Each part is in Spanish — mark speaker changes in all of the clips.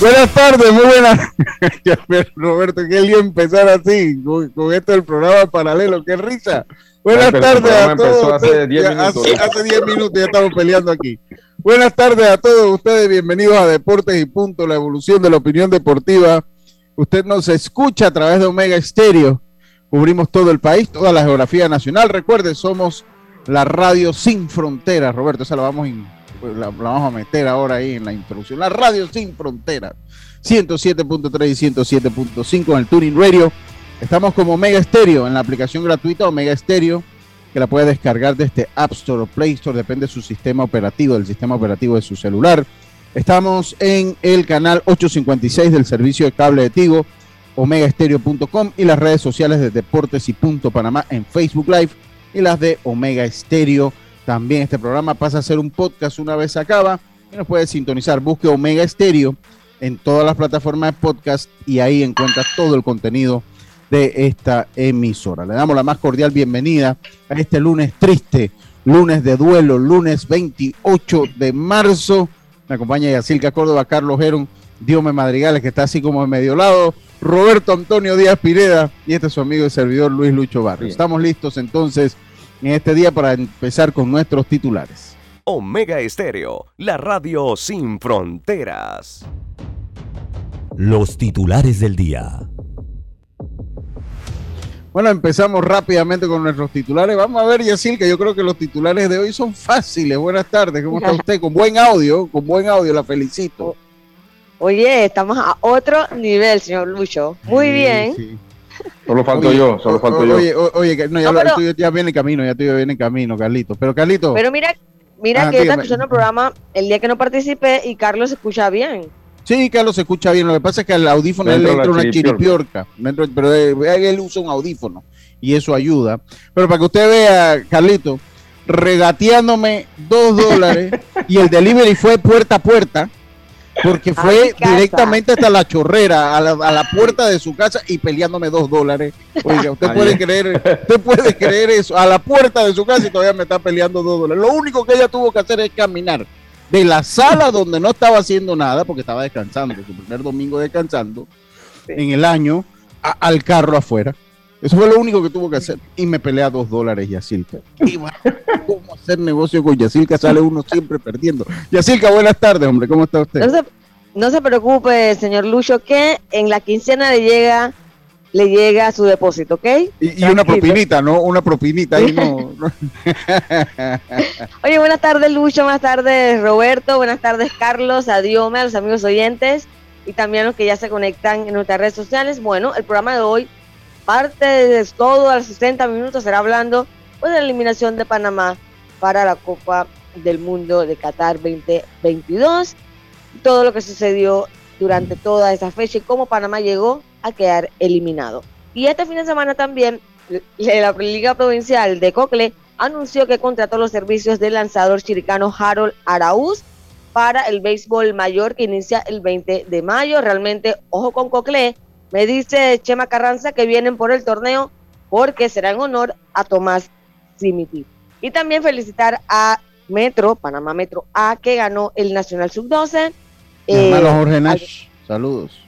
Speaker 1: Buenas tardes, muy buenas. Roberto, qué lío empezar así, con, esto del programa paralelo, qué risa. Buenas tardes a todos. Hace 10 minutos. Hace 10 minutos ya estamos peleando aquí. Buenas tardes a todos ustedes, bienvenidos a Deportes y Punto, la evolución de la opinión deportiva. Usted nos escucha a través de Omega Estéreo. Cubrimos todo el país, toda la geografía nacional. Recuerde, somos la radio sin fronteras. Roberto, esa la vamos a pues la, vamos a meter ahora ahí en la introducción. La radio sin fronteras. 107.3 y 107.5 en el Tuning Radio. Estamos como Omega Stereo en la aplicación gratuita Omega Stereo, que la puede descargar desde App Store o Play Store, depende de su sistema operativo, del sistema operativo de su celular. Estamos en el canal 856 del servicio de cable de Tigo, omegaestereo.com y las redes sociales de Deportes y Punto Panamá en Facebook Live y las de Omega Estéreo también este programa pasa a ser un podcast una vez se acaba y nos puede sintonizar. Busque Omega Estéreo en todas las plataformas de podcast y ahí encuentra todo el contenido de esta emisora. Le damos la más cordial bienvenida a este lunes triste, lunes de duelo, lunes 28 de marzo. Me acompaña Yacilca Córdoba, Carlos Geron, Diome Madrigales, que está así como en medio lado, Roberto Antonio Díaz Pireda y este es su amigo y servidor Luis Lucho Barrios. Estamos listos entonces en este día para empezar con nuestros titulares.
Speaker 2: Omega Estéreo, la radio sin fronteras.
Speaker 3: Los titulares del día.
Speaker 1: Bueno, empezamos rápidamente con nuestros titulares. Vamos a ver, Yacil, que yo creo que los titulares de hoy son fáciles. Buenas tardes, ¿cómo está usted? Con buen audio, con buen audio, la felicito.
Speaker 4: Oye, estamos a otro nivel, señor Lucho. Muy bien.
Speaker 5: Solo falto yo, solo falto yo.
Speaker 1: Oye, oye, no, ya, no, ya viene en camino, ya tuyo viene en camino, Carlito. Pero Carlito.
Speaker 4: Pero mira, mira que está escuchando el programa el día que no participé y Carlos se escucha bien.
Speaker 1: Sí, Carlos se escucha bien. Lo que pasa es que al audífono le entra una chiripiorca. pero él usa un audífono y eso ayuda. Pero para que usted vea, Carlito, regateándome dos dólares y el delivery fue puerta a puerta porque fue directamente hasta la chorrera, a la, puerta de su casa y peleándome dos dólares. Oiga, usted puede creer, usted puede creer eso, a la puerta de su casa y todavía me está peleando dos dólares. Lo único que ella tuvo que hacer es caminar de la sala donde no estaba haciendo nada, porque estaba descansando, su primer domingo descansando en el año, al carro afuera. Eso fue lo único que tuvo que hacer. Y me pelea dos dólares Yacilca. ¿Cómo hacer negocio con Yacilca? Sale uno siempre perdiendo. Yacilca, buenas tardes, hombre. ¿Cómo está usted?
Speaker 4: No se, preocupe, señor Lucho, que en la quincena le llega le llega su depósito, ¿ok?
Speaker 1: Y, una propinita, ¿no? Una propinita ahí no.
Speaker 4: Oye, buenas tardes, Lucho. Buenas tardes, Roberto. Buenas tardes, Carlos. Adiós a los amigos oyentes y también a los que ya se conectan en nuestras redes sociales. Bueno, el programa de hoy parte de todo a los 60 minutos será hablando pues, de la eliminación de Panamá para la Copa del Mundo de Qatar 2022, todo lo que sucedió durante toda esa fecha y cómo Panamá llegó a quedar eliminado. Y este fin de semana también la Liga Provincial de Cocle anunció que contrató los servicios del lanzador chiricano Harold Araúz para el béisbol mayor que inicia el 20 de mayo. Realmente, ojo con Cocle, me dice Chema Carranza que vienen por el torneo porque será en honor a Tomás Simiti. Y también felicitar a Metro, Panamá Metro A, que ganó el Nacional Sub-12.
Speaker 1: hermano eh, Jorge Nash, saludos.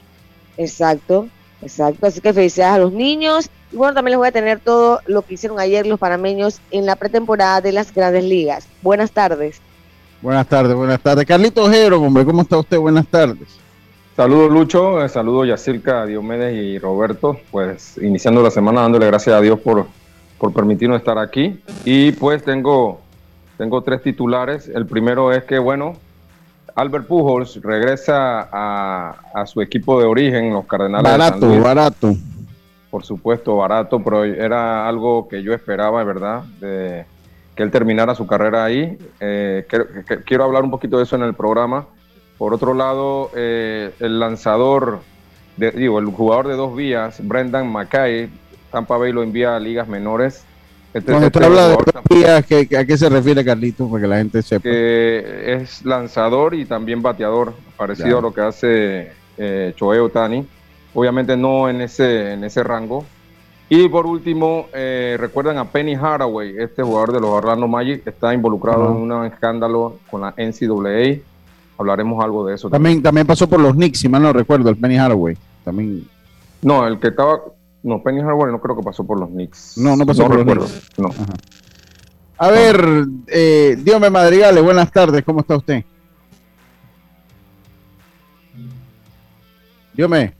Speaker 4: Exacto. Exacto, así que felicidades a los niños. Y bueno, también les voy a tener todo lo que hicieron ayer los panameños en la pretemporada de las grandes ligas. Buenas tardes.
Speaker 1: Buenas tardes, buenas tardes. Carlito Ojero, hombre, ¿cómo está usted? Buenas tardes.
Speaker 5: Saludos Lucho, saludos Yacirca, Diomedes y Roberto, pues iniciando la semana dándole gracias a Dios por, por permitirnos estar aquí. Y pues tengo, tengo tres titulares. El primero es que, bueno, Albert Pujols regresa a, su equipo de origen, los Cardenales.
Speaker 1: Barato, de San barato.
Speaker 5: Por supuesto, barato, pero era algo que yo esperaba, ¿verdad? De que él terminara su carrera ahí. Eh, quiero hablar un poquito de eso en el programa. Por otro lado, eh, el lanzador, digo, el jugador de dos vías, Brendan Mackay, Tampa Bay lo envía a ligas menores
Speaker 1: este, Cuando usted habla de días, ¿a qué se refiere Carlitos? Para que la gente sepa.
Speaker 5: Que es lanzador y también bateador, parecido a lo que hace eh, Choe Otani. Obviamente no en ese, en ese rango. Y por último, eh, recuerdan a Penny Haraway, este jugador de los Orlando Magic, está involucrado en un escándalo con la NCAA. Hablaremos algo de eso.
Speaker 1: También, también, pasó por los Knicks, si mal no recuerdo, el Penny Haraway. También.
Speaker 5: No, el que estaba, no, Penny Hardware no creo que pasó por los Knicks.
Speaker 1: No, no pasó por los Knicks. No. A ver, eh, Diome Madrigales, buenas tardes, ¿cómo está usted? Diome.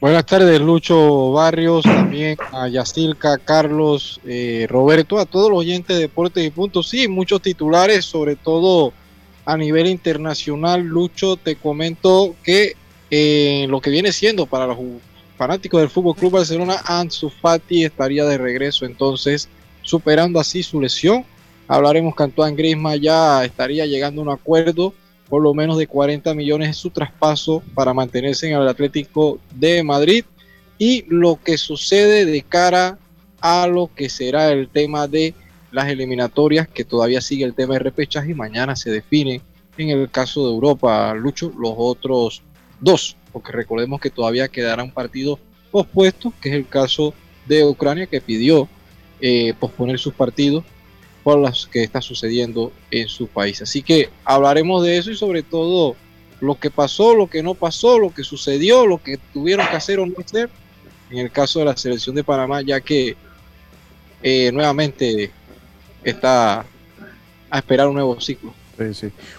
Speaker 6: Buenas tardes, Lucho Barrios, también a Yacilca, Carlos, eh, Roberto, a todos los oyentes de Deportes y Puntos. Sí, muchos titulares, sobre todo a nivel internacional. Lucho, te comento que eh, lo que viene siendo para los fanático del Fútbol Club Barcelona, Ansu Fati estaría de regreso entonces, superando así su lesión. Hablaremos que Antoine Griezmann ya estaría llegando a un acuerdo por lo menos de 40 millones en su traspaso para mantenerse en el Atlético de Madrid y lo que sucede de cara a lo que será el tema de las eliminatorias, que todavía sigue el tema de repechaje y mañana se define en el caso de Europa, Lucho, los otros dos porque recordemos que todavía quedará un partido pospuesto, que es el caso de Ucrania, que pidió eh, posponer sus partidos por las que está sucediendo en su país. Así que hablaremos de eso y sobre todo lo que pasó, lo que no pasó, lo que sucedió, lo que tuvieron que hacer o no hacer en el caso de la selección de Panamá, ya que eh, nuevamente está a esperar un nuevo ciclo.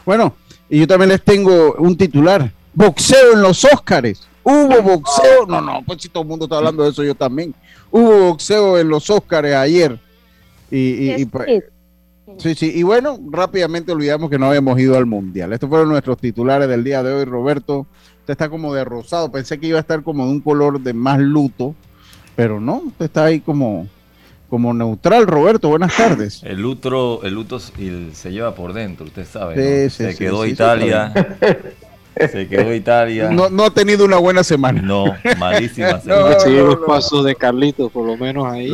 Speaker 1: Bueno, y yo también les tengo un titular boxeo en los Óscares. Hubo boxeo. No, no, pues si todo el mundo está hablando de eso, yo también. Hubo boxeo en los Óscares ayer. Y, pues, sí, sí. Y bueno, rápidamente olvidamos que no habíamos ido al Mundial. Estos fueron nuestros titulares del día de hoy, Roberto. Usted está como de rosado. Pensé que iba a estar como de un color de más luto, pero no, usted está ahí como, como neutral, Roberto. Buenas tardes.
Speaker 7: El luto, el luto se lleva por dentro, usted sabe. se quedó Italia. Se quedó Italia.
Speaker 1: No, no, ha tenido una buena semana.
Speaker 7: No, malísima
Speaker 6: semana. No, los pasos de Carlitos, por lo menos ahí.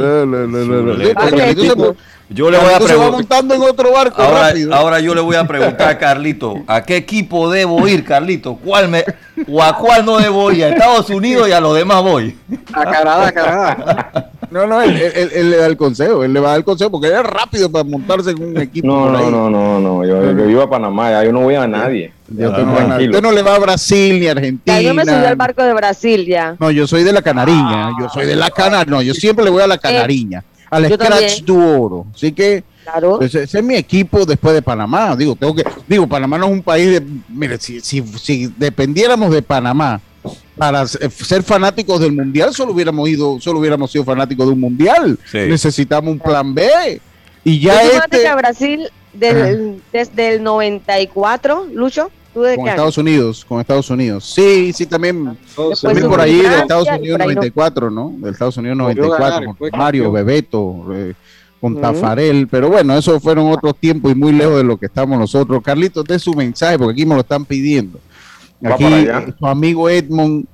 Speaker 7: Yo le voy a preguntar.
Speaker 1: montando en otro barco
Speaker 7: ahora, ahora yo le voy a preguntar a Carlito, ¿a qué equipo debo ir, Carlito? ¿Cuál me, o a cuál no debo ir? ¿A Estados Unidos y a los demás voy?
Speaker 6: A Canadá, a Canadá.
Speaker 1: No, no, él, él, le da el consejo, él le va a dar el consejo porque es rápido para montarse en un equipo.
Speaker 5: No, no, no, no, no, yo, yo, iba a Panamá, ya yo no voy a nadie.
Speaker 1: Yo Usted no le va a Brasil ni a Argentina.
Speaker 4: yo me subí al barco de Brasil ya.
Speaker 1: No, yo soy de la Canariña, yo soy de la Canariña, no, yo siempre le voy a la Canariña, al Scratch du Oro. Así que Claro. Ese, es mi equipo después de Panamá. Digo, tengo que, digo, Panamá no es un país de. Mire, si, si, si dependiéramos de Panamá para ser fanáticos del mundial, solo hubiéramos ido, solo hubiéramos sido fanáticos de un mundial. Necesitamos un plan B. Y ya
Speaker 4: este... a Brasil desde el 94, Lucho.
Speaker 1: con Estados Unidos, con Estados Unidos. Sí, sí, también, también por ahí de Estados Unidos 94, ¿no? Del Estados Unidos 94, con Mario, Bebeto, eh, con Tafarel, pero bueno, esos fueron otros tiempos y muy lejos de lo que estamos nosotros. Carlitos, de su mensaje, porque aquí me lo están pidiendo. Aquí su amigo Edmond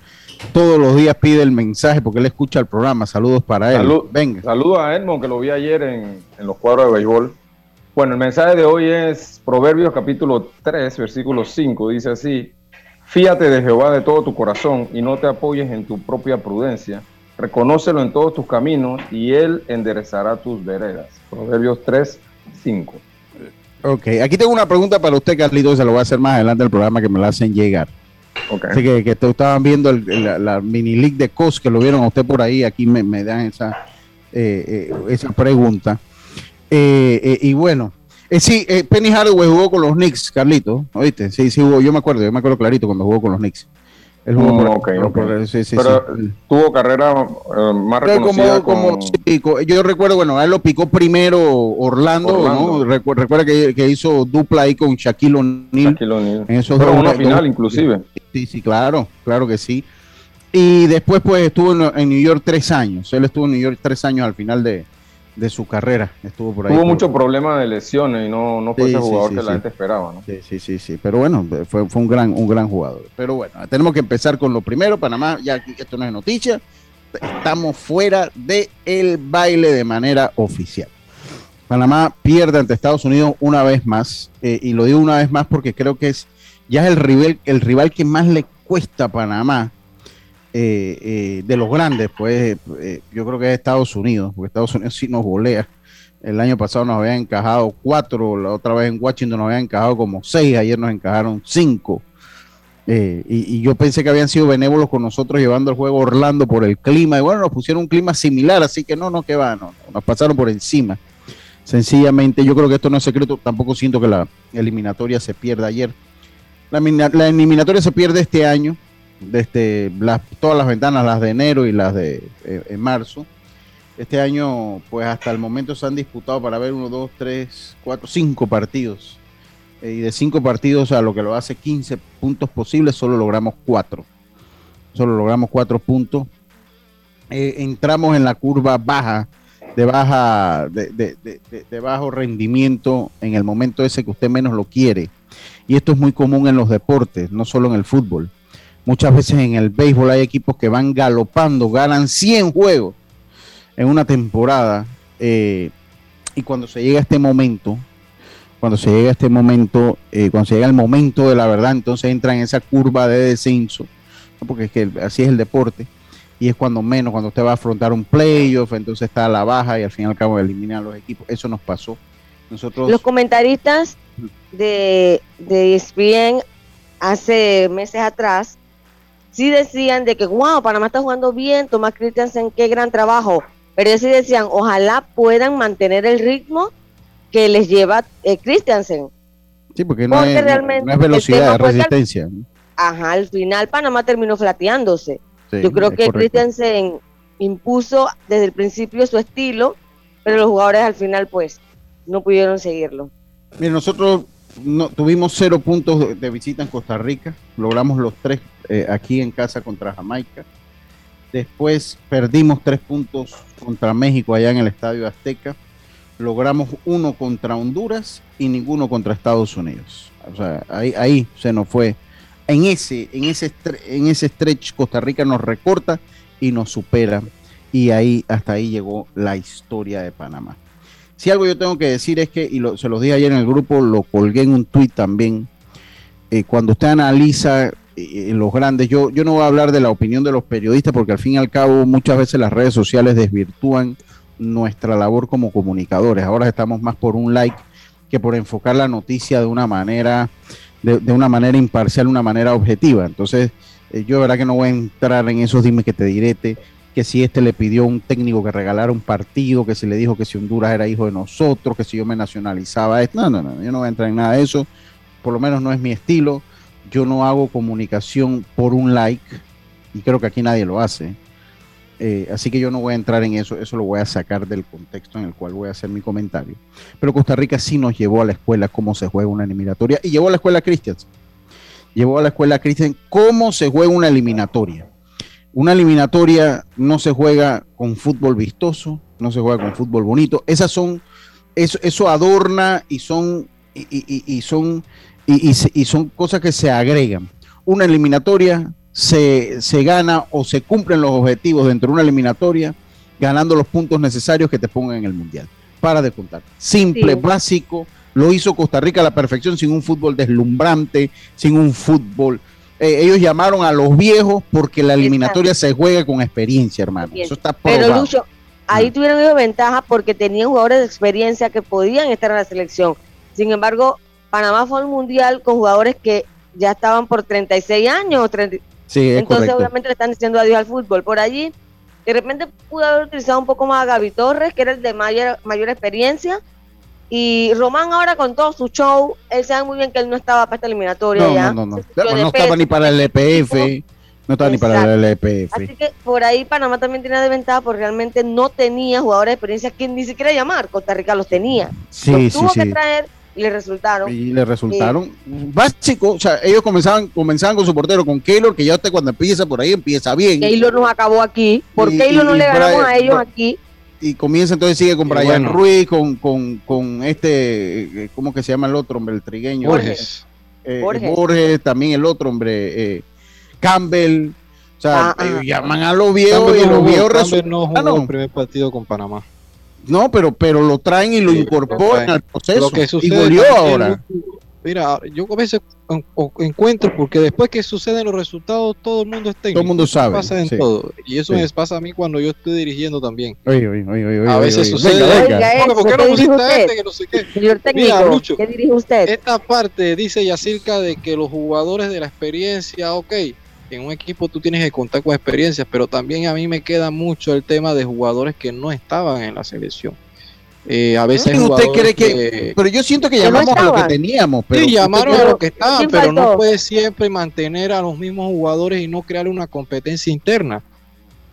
Speaker 1: todos los días pide el mensaje porque él escucha el programa. Saludos para él.
Speaker 5: Venga. Saludos a Edmond, que lo vi ayer en, en, los cuadros de béisbol. Bueno, el mensaje de hoy es Proverbios capítulo 3, versículo 5. Dice así, fíate de Jehová de todo tu corazón y no te apoyes en tu propia prudencia Reconócelo en todos tus caminos y Él enderezará tus veredas. Proverbios 3, 5.
Speaker 1: Ok, aquí tengo una pregunta para usted, Carlito, se lo voy a hacer más adelante del programa que me la hacen llegar. Así que, que estaban viendo la, mini league de COS, que lo vieron a usted por ahí, aquí me, dan esa, eh, eh, esa pregunta. Eh, y bueno, sí, Penny Hardaway jugó con los Knicks, Carlito, ¿oíste? Sí, sí jugó, yo me acuerdo, yo me acuerdo clarito cuando jugó con los Knicks.
Speaker 5: Él jugó pero tuvo carrera más reconocida como,
Speaker 1: yo recuerdo, bueno, él lo picó primero Orlando, ¿no? recuerda que, hizo dupla ahí con Shaquille O'Neal.
Speaker 5: En esos pero una final inclusive.
Speaker 1: Sí, sí, claro, claro que sí. Y después pues estuvo en, New York tres años. Él estuvo en New York tres años al final de, su carrera. Estuvo por ahí.
Speaker 5: Tuvo mucho problema de lesiones y no, no fue ese jugador que la gente esperaba, ¿no?
Speaker 1: Sí, sí, sí, Pero bueno, fue, fue un gran, un gran jugador. Pero bueno, tenemos que empezar con lo primero. Panamá, ya esto no es noticia. Estamos fuera del el baile de manera oficial. Panamá pierde ante Estados Unidos una vez más. Eh, y lo digo una vez más porque creo que es ya es el rival, el rival que más le cuesta a Panamá eh, eh, de los grandes, pues eh, yo creo que es Estados Unidos, porque Estados Unidos sí nos volea. El año pasado nos habían encajado cuatro, la otra vez en Washington nos habían encajado como seis, ayer nos encajaron cinco. y, yo pensé que habían sido benévolos con nosotros llevando el juego Orlando por el clima. Y bueno, nos pusieron un clima similar, así que no, no, que va, no, nos pasaron por encima. Sencillamente, yo creo que esto no es secreto, tampoco siento que la eliminatoria se pierda ayer la, eliminatoria se pierde este año, desde las, todas las ventanas, las de enero y las de eh, marzo. Este año, pues hasta el momento se han disputado para ver uno, dos, tres, cuatro, cinco partidos. Eh, y de cinco partidos a lo que lo hace 15 puntos posibles, solo logramos cuatro. Solo logramos cuatro puntos. Eh, entramos en la curva baja, de baja, de bajo rendimiento en el momento ese que usted menos lo quiere y esto es muy común en los deportes, no solo en el fútbol. Muchas veces en el béisbol hay equipos que van galopando, ganan 100 juegos en una temporada. Eh, y cuando se llega a este momento, cuando se llega a este momento, eh, cuando se llega el momento de la verdad, entonces entra en esa curva de descenso, porque es que así es el deporte, y es cuando menos, cuando usted va a afrontar un playoff, entonces está a la baja y al fin y al cabo elimina a los equipos. Eso nos pasó. Nosotros,
Speaker 4: los comentaristas de, de ESPN hace meses atrás, sí decían de que, wow, Panamá está jugando bien, Tomás Christiansen, qué gran trabajo. Pero ellos sí decían, ojalá puedan mantener el ritmo que les lleva eh, Christiansen.
Speaker 1: Sí, porque no, es, realmente velocidad, es resistencia.
Speaker 4: ajá, al final Panamá terminó flateándose. Yo creo que Christiansen impuso desde el principio su estilo, pero los jugadores al final pues no pudieron seguirlo.
Speaker 1: Mire, nosotros no, tuvimos cero puntos de, visita en Costa Rica, logramos los tres eh, aquí en casa contra Jamaica. Después perdimos tres puntos contra México allá en el Estadio Azteca. Logramos uno contra Honduras y ninguno contra Estados Unidos. O sea, ahí, ahí se nos fue. En ese, en, ese, en ese stretch Costa Rica nos recorta y nos supera. Y ahí, hasta ahí llegó la historia de Panamá. Si algo yo tengo que decir es que, y se los dije ayer en el grupo, lo colgué en un tuit también, eh, cuando usted analiza eh, los grandes, yo, yo no voy a hablar de la opinión de los periodistas porque al fin y al cabo muchas veces las redes sociales desvirtúan nuestra labor como comunicadores. Ahora estamos más por un like que por enfocar la noticia de una manera, de, una manera imparcial, una manera objetiva. Entonces, eh, yo de verdad que no voy a entrar en esos dime que te direte que si este le pidió a un técnico que regalara un partido, que si le dijo que si Honduras era hijo de nosotros, que si yo me nacionalizaba. No, no, no, yo no voy a entrar en nada de eso. Por lo menos no es mi estilo. Yo no hago comunicación por un like y creo que aquí nadie lo hace. Eh, así que yo no voy a entrar en eso, eso lo voy a sacar del contexto en el cual voy a hacer mi comentario. Pero Costa Rica sí nos llevó a la escuela cómo se juega una eliminatoria y llevó a la escuela Christians. Llevó a la escuela Christian cómo se juega una eliminatoria una eliminatoria no se juega con fútbol vistoso, no se juega con fútbol bonito. Esas son, eso, eso adorna y son, y, son, y, son cosas que se agregan. Una eliminatoria se, gana o se cumplen los objetivos dentro de una eliminatoria ganando los puntos necesarios que te pongan en el mundial. Para de contar. Simple, básico. Lo hizo Costa Rica a la perfección sin un fútbol deslumbrante, sin un fútbol eh, ellos llamaron a los viejos porque la eliminatoria se juega con experiencia, hermano. Eso está probado.
Speaker 4: Pero Lucho, ahí mm. tuvieron ellos ventaja porque tenían jugadores de experiencia que podían estar en la selección. Sin embargo, Panamá fue al mundial con jugadores que ya estaban por 36 años. 30,
Speaker 1: sí,
Speaker 4: entonces obviamente le están diciendo adiós al fútbol. Por allí, de repente pudo haber utilizado un poco más a Gaby Torres, que era el de mayor, mayor experiencia. Y Román ahora con todo su show, él sabe muy bien que él no estaba para esta eliminatoria
Speaker 1: no,
Speaker 4: ya.
Speaker 1: No, no, no. no estaba ni para el EPF. No estaba ni para el EPF.
Speaker 4: Así que por ahí Panamá también tiene de ventaja porque realmente no tenía jugadores de experiencia que ni siquiera llamar. Costa Rica los tenía.
Speaker 1: Sí,
Speaker 4: los
Speaker 1: sí,
Speaker 4: tuvo
Speaker 1: sí.
Speaker 4: que traer y le resultaron.
Speaker 1: Y le resultaron básico, o sea, ellos comenzaban, comenzaban con su portero, con Keylor, que ya usted cuando empieza por ahí empieza bien.
Speaker 4: Keylor nos acabó aquí, ¿por qué Keylor no le ganamos a ellos aquí?
Speaker 1: Y comienza entonces sigue con Brian bueno. Ruiz, con, con, con, este, ¿cómo que se llama el otro hombre, el trigueño?
Speaker 6: Borges.
Speaker 1: Eh, Borges. Borges. también el otro hombre, eh, Campbell. O sea,
Speaker 4: Ah,
Speaker 1: eh,
Speaker 4: ah.
Speaker 1: llaman a los viejos y
Speaker 6: Campbell
Speaker 1: los viejos resultan.
Speaker 6: no jugó
Speaker 1: Ah, no.
Speaker 6: el primer partido con Panamá.
Speaker 1: No, pero, pero lo traen y lo
Speaker 6: Sí,
Speaker 1: incorporan
Speaker 6: lo
Speaker 1: al proceso.
Speaker 6: Lo que
Speaker 1: y
Speaker 6: sucede también,
Speaker 1: ahora.
Speaker 6: Mira, yo a veces encuentro, porque después que suceden los resultados, todo el mundo es técnico.
Speaker 1: Todo el mundo sabe,
Speaker 6: Pasa en
Speaker 1: sí.
Speaker 6: todo. Y eso
Speaker 1: Sí.
Speaker 6: me pasa a mí cuando yo estoy dirigiendo también.
Speaker 1: Oye, oye, oye, oye,
Speaker 6: A veces
Speaker 1: oye.
Speaker 6: sucede.
Speaker 1: Venga, venga.
Speaker 6: ¿Por qué no
Speaker 4: ¿qué
Speaker 6: pusiste este que no sé qué?
Speaker 4: Señor técnico,
Speaker 6: Lucho.
Speaker 4: ¿qué dirige usted?
Speaker 6: Esta parte dice Yacirca de que los jugadores de la experiencia, ok, en un equipo tú tienes que contar con experiencias, pero también a mí me queda mucho el tema de jugadores que no estaban en la selección. Eh, a veces
Speaker 1: ¿Y usted cree que, pero yo siento que
Speaker 4: que no
Speaker 1: llamamos a lo que teníamos, pero
Speaker 6: sí, llamaron a los que estaban,
Speaker 4: ¿Quién
Speaker 6: pero no
Speaker 4: faltó?
Speaker 6: puede siempre mantener a los mismos jugadores y no crear una competencia interna.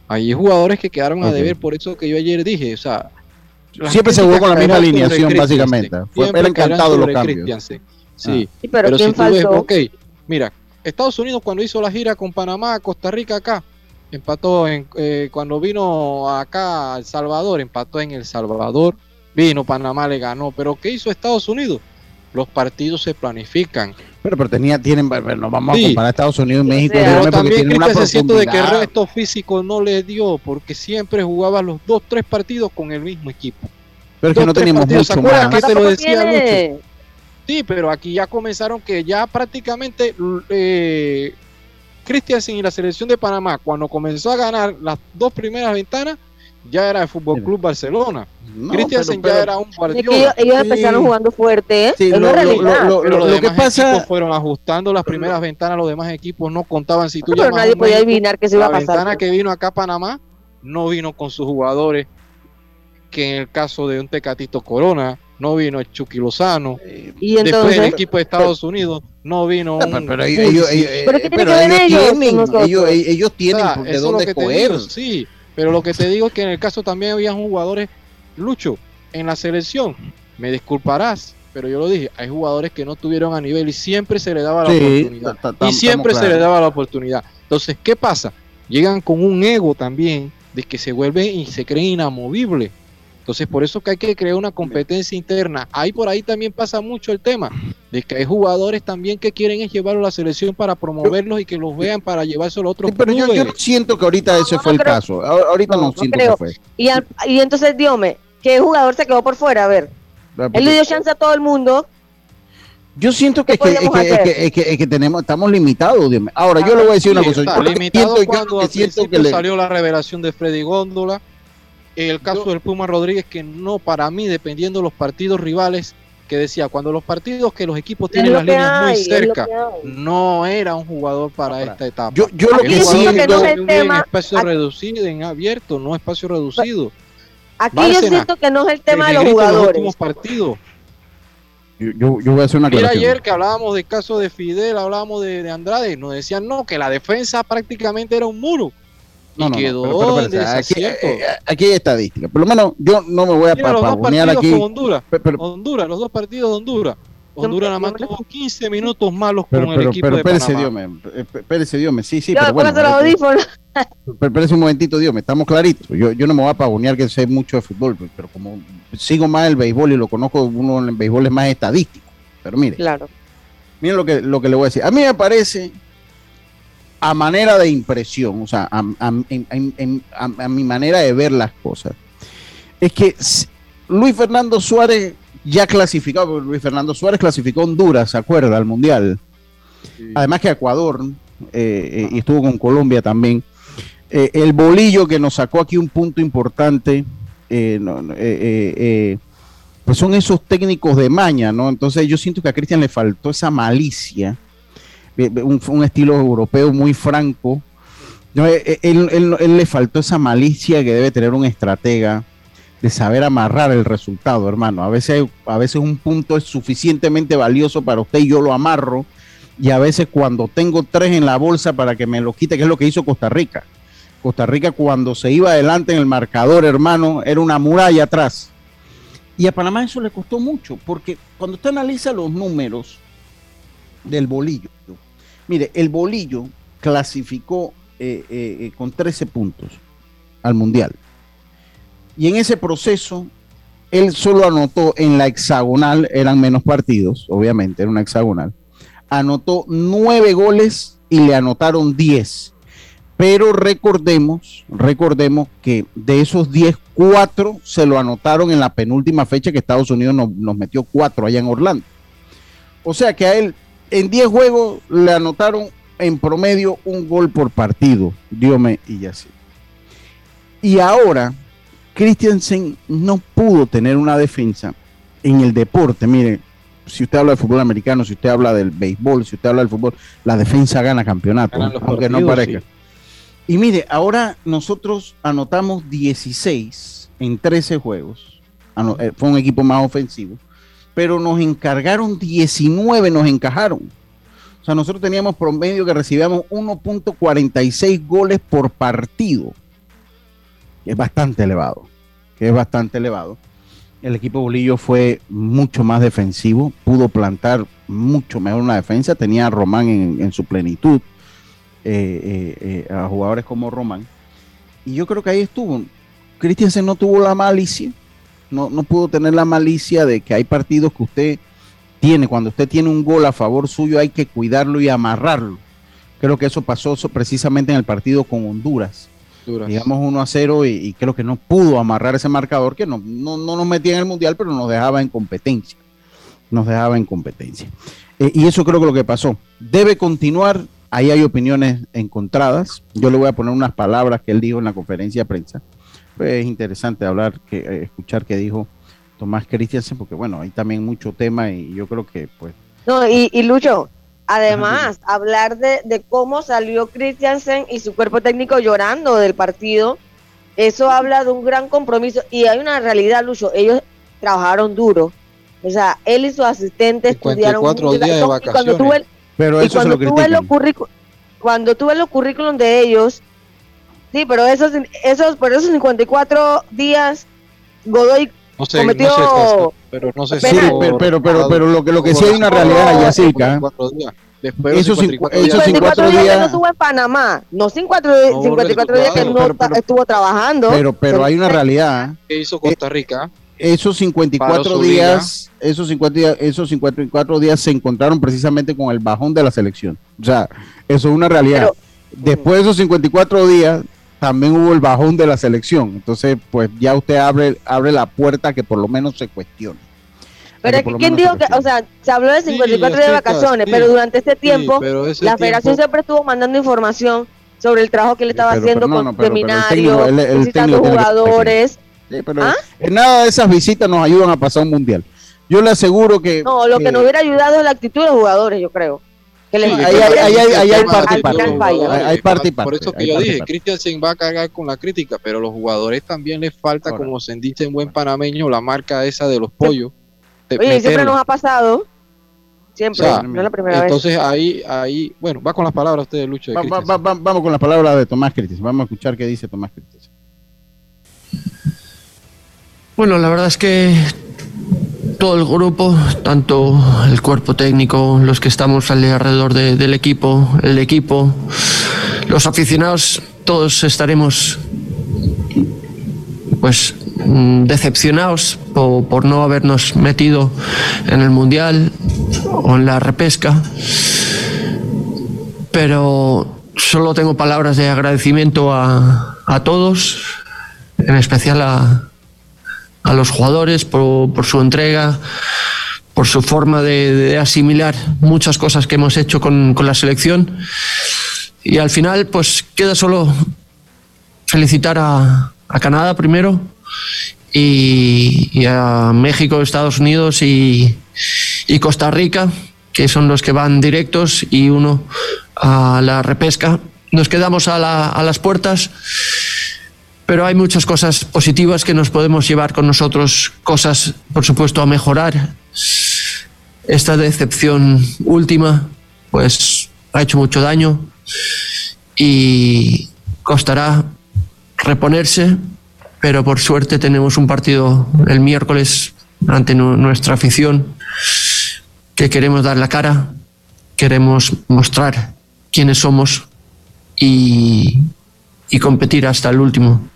Speaker 6: Hay jugadores que quedaron a deber, por eso que yo ayer dije, o sea,
Speaker 1: Siempre se jugó con la misma alineación, básicamente. Fue- era encantado los cambios.
Speaker 6: Christiansen. Sí,
Speaker 4: Sí, pero,
Speaker 6: pero
Speaker 4: ¿quién
Speaker 6: si tú ves,
Speaker 4: faltó?
Speaker 6: ok, mira, Estados Unidos cuando hizo la gira con Panamá, Costa Rica acá, empató en, eh, cuando vino acá a El Salvador, empató en El Salvador, vino Panamá, le ganó, pero ¿qué hizo Estados Unidos? Los partidos se planifican.
Speaker 1: Pero, pero tenía, tienen, no vamos
Speaker 6: Sí.
Speaker 1: a comparar Estados Unidos y México, dígame,
Speaker 6: Pero
Speaker 1: porque
Speaker 6: también
Speaker 1: tienen una
Speaker 6: se siente de que el resto físico no le dio, porque siempre jugaba los dos, tres partidos con el mismo equipo.
Speaker 1: Pero es que
Speaker 6: dos,
Speaker 1: no
Speaker 6: tres
Speaker 1: teníamos
Speaker 6: partidos, ¿se
Speaker 1: mucho más.
Speaker 6: que te lo decía
Speaker 4: tiene-
Speaker 6: Sí, pero aquí ya comenzaron que ya prácticamente eh, Christiansen y la selección de Panamá, cuando comenzó a ganar las dos primeras ventanas, ya era el Fútbol Club Barcelona.
Speaker 1: No,
Speaker 6: Christiansen ya era un Guardiola.
Speaker 4: ellos, ellos
Speaker 1: Sí.
Speaker 4: empezaron jugando fuerte, ¿eh?
Speaker 1: Sí, lo-
Speaker 6: pero los
Speaker 1: lo que
Speaker 6: demás
Speaker 1: pasa-
Speaker 6: equipos fueron ajustando las primeras ventanas, los demás equipos no contaban. Si tú
Speaker 4: pero nadie podía
Speaker 6: México,
Speaker 4: adivinar que se iba
Speaker 6: la
Speaker 4: a pasar.
Speaker 6: ventana que vino acá a Panamá no vino con sus jugadores, que en el caso de un Tecatito Corona, no vino el Chucky Lozano.
Speaker 4: Y
Speaker 6: Después el equipo de Estados Unidos no vino
Speaker 1: Pero,
Speaker 6: un
Speaker 1: pero ellos, ellos, ellos-
Speaker 4: ¿Pero qué tiene
Speaker 1: pero
Speaker 4: que ver
Speaker 1: ellos tienen, ellos, ellos
Speaker 6: O
Speaker 1: tienen
Speaker 6: sea,
Speaker 1: de dónde escoger.
Speaker 6: sí, pero lo que te digo es que en el caso también había jugadores, Lucho, en la selección, me disculparás, pero yo lo dije, hay jugadores que no tuvieron a nivel y siempre se le daba la
Speaker 1: Sí,
Speaker 6: oportunidad. Y siempre se le
Speaker 1: claros.
Speaker 6: daba la oportunidad. Entonces, ¿qué pasa? Llegan con un ego también de que se vuelven y se creen inamovibles. Entonces, por eso que hay que crear una competencia interna. Ahí por ahí también pasa mucho el tema de que hay jugadores también que quieren es llevarlo a la selección para promoverlos y que los vean para llevárselo a otros
Speaker 1: Sí, pero yo, yo siento que ahorita ese
Speaker 4: no
Speaker 1: fue el
Speaker 4: creo.
Speaker 1: caso. Ahor- Ahorita no,
Speaker 4: No, no
Speaker 1: siento
Speaker 4: creo.
Speaker 1: que fue.
Speaker 4: y, al- y entonces, Diome, ¿qué jugador se quedó por fuera? A ver, él le dio chance a todo el mundo.
Speaker 1: Yo siento que,
Speaker 4: ¿Qué
Speaker 1: es que, es que, es que, es que- es que tenemos, estamos limitados. Dios mío. Ahora, yo le voy a decir una
Speaker 6: Sí,
Speaker 1: cosa. Yo siento, yo
Speaker 6: salió la revelación de Freddy Góndola. El caso del Puma Rodríguez, que no para mí, dependiendo de los partidos rivales, que decía, cuando los partidos que los equipos tienen las líneas muy
Speaker 4: hay,
Speaker 6: cerca, no era un jugador para
Speaker 1: Ahora,
Speaker 6: esta etapa.
Speaker 1: yo, yo lo que
Speaker 4: yo siento que no es el
Speaker 6: en
Speaker 4: tema-
Speaker 6: espacio
Speaker 4: aquí-
Speaker 6: reducido, en abierto, no espacio reducido.
Speaker 4: Aquí
Speaker 6: Bárcena,
Speaker 4: yo siento que no es el tema de los jugadores.
Speaker 6: últimos partidos.
Speaker 1: Yo, yo- yo voy a hacer una
Speaker 6: Mira
Speaker 1: aclaración.
Speaker 6: ayer que hablábamos del caso de Fidel, hablábamos de, de Andrade, nos decían no, que la defensa prácticamente era un muro. Y
Speaker 1: No, no, no,
Speaker 6: quedó
Speaker 1: pero- pero aquí, eh, aquí hay estadísticas. Por lo menos yo no me voy a
Speaker 6: partidos
Speaker 1: aquí.
Speaker 6: con Honduras.
Speaker 1: Pe- pero-
Speaker 6: Honduras, los dos partidos de Honduras. Honduras nada más tuvo 15 minutos malos
Speaker 1: Pero,
Speaker 6: con el
Speaker 1: pero,
Speaker 6: equipo
Speaker 1: pero
Speaker 6: de
Speaker 1: espérese,
Speaker 6: Panamá.
Speaker 1: Dios mío. eh, Espérese, Dios mío. Sí, sí,
Speaker 4: Yo,
Speaker 1: pero bueno. eh,
Speaker 4: audífonos.
Speaker 1: Pero espérese un momentito, Dios mío. Estamos claritos. Yo, yo no me voy a pavonear que sé mucho de fútbol, pero- pero como sigo más el béisbol y lo conozco, uno en el béisbol es más estadístico. Pero mire,
Speaker 4: Claro.
Speaker 1: miren lo que, lo que le voy a decir. A mí me parece, a manera de impresión, o sea, a, mi manera de ver las cosas, es que Luis Fernando Suárez ya clasificado, porque Luis Fernando Suárez clasificó a Honduras, ¿se acuerda? Al Mundial. Además que Ecuador, eh, eh, y estuvo con Colombia también. Eh, el bolillo que nos sacó aquí un punto importante, eh, no, pues son esos técnicos de maña, ¿no? Entonces yo siento que a Cristian le faltó esa malicia. Un, estilo europeo muy franco. él, le faltó esa malicia que debe tener un estratega de saber amarrar el resultado, hermano. A veces, a veces un punto es suficientemente valioso para usted y yo lo amarro. Y a veces cuando tengo tres en la bolsa para que me lo quite, que es lo que hizo Costa Rica. Costa Rica cuando se iba adelante en el marcador, hermano, era una muralla atrás. Y a Panamá eso le costó mucho, porque cuando usted analiza los números del bolillo, mire, el bolillo clasificó eh, eh, eh, con 13 puntos al Mundial. Y en ese proceso, él solo anotó en la hexagonal, eran menos partidos, obviamente, era una hexagonal, anotó nueve goles y le anotaron 10. Pero recordemos, recordemos que de esos 10, 4 se lo anotaron en la penúltima fecha que Estados Unidos nos, metió 4 allá en Orlando. O sea que a él en 10 juegos le anotaron en promedio un gol por partido, Diome y así. Y ahora, Christiansen no pudo tener una defensa en el deporte. Mire, si usted habla de fútbol americano, si usted habla del béisbol, si usted habla del fútbol, la defensa gana campeonato, aunque no parezca. Y mire, ahora nosotros anotamos 16 en 13 juegos. Eh, fue un equipo más ofensivo. Pero nos encargaron 19, nos encajaron. O sea, nosotros teníamos promedio que recibíamos 1.46 goles por partido. Es bastante elevado. Que es bastante elevado. El equipo Bolillo fue mucho más defensivo. Pudo plantar mucho mejor una defensa. Tenía a Román en su plenitud eh, eh, eh, a jugadores como Román. Y yo creo que ahí estuvo. Christiansen no tuvo la malicia, no, no pudo tener la malicia de que hay partidos que usted tiene, cuando usted tiene un gol a favor suyo hay que cuidarlo y amarrarlo. Creo que eso pasó precisamente en el partido con Honduras. Digamos 1 a 0 y, creo que no pudo amarrar ese marcador que no, no, nos metía en el Mundial, pero nos dejaba en competencia. Nos dejaba en competencia. y eso creo que lo que pasó. Debe continuar Ahí hay opiniones encontradas. Yo le voy a poner unas palabras que él dijo en la conferencia de prensa. Pues es interesante hablar, que, eh, escuchar qué dijo Tomás Christiansen, porque bueno, hay también mucho tema y yo creo que pues...
Speaker 4: No, y, Lucho, además, hablar de, cómo salió Christiansen y su cuerpo técnico llorando del partido, eso habla de un gran compromiso y hay una realidad, Lucho, ellos trabajaron duro. O sea, él y su asistente estudiaron...
Speaker 6: días de vacaciones.
Speaker 1: Pero eso
Speaker 4: cuando, tú ves los cuando tú ves los currículum de ellos, sí, pero esos, esos, por esos 54 días, Godoy cometió...
Speaker 6: pero no sé
Speaker 1: si pero, pero, pero, pero, lo que, lo que sí hay una realidad allá, Silca.
Speaker 4: Después esos 54, esos 54 días, días no estuvo en Panamá, no 54, 54 días que no estuvo trabajando.
Speaker 1: Pero, pero hay una realidad.
Speaker 6: ¿Qué hizo Costa Rica?
Speaker 1: esos 54 días, esos 50 esos 54 días se encontraron precisamente con el bajón de la selección. O sea, eso es una realidad. Después de esos 54 días también hubo el bajón de la selección. Entonces, pues ya usted abre abre la puerta que por lo menos se cuestione.
Speaker 4: Pero es que ¿quién dijo que, o sea, se habló de 54 días de vacaciones, pero durante este tiempo la federación siempre estuvo mandando información sobre el trabajo que le estaba haciendo con seminarios, visitando jugadores.
Speaker 1: pero ¿Ah? en nada de esas visitas nos ayudan a pasar un mundial. Yo le aseguro que.
Speaker 4: No, lo que, nos hubiera ayudado es la actitud de los jugadores, yo creo.
Speaker 1: Ahí, hay parte y parte.
Speaker 6: Hay parte y parte. Por eso que yo dije, Christiansen va a cargar con la crítica, pero los jugadores también les falta, como se dice en buen panameño, la marca esa de los pollos.
Speaker 4: Oye, siempre nos ha pasado. Siempre, no es la primera
Speaker 6: entonces, ahí, ahí, bueno, va con las palabras usted, Lucho.
Speaker 1: vamos con las palabras de Tomás Christiansen. Vamos a escuchar qué dice Tomás Christiansen.
Speaker 8: Bueno, la verdad es que todo el grupo, tanto el cuerpo técnico, los que estamos alrededor del equipo, el equipo, los aficionados, todos estaremos pues mm, decepcionados por, por, no habernos metido en el mundial o en la repesca. Pero solo tengo palabras de agradecimiento a, a todos en especial a, a los jugadores por, su entrega, por su forma de, asimilar muchas cosas que hemos hecho con, la selección. Y al final, pues queda solo felicitar a, Canadá primero y, a México, Estados Unidos y, Costa Rica que son los que van directos, y uno a la repesca. Nos quedamos a, a las puertas, pero hay muchas cosas positivas que nos podemos llevar con nosotros, cosas, por supuesto, a mejorar. Esta decepción última, pues ha hecho mucho daño y costará reponerse, pero por suerte tenemos un partido el miércoles ante nuestra afición que queremos dar la cara, queremos mostrar quiénes somos y, y competir hasta el último.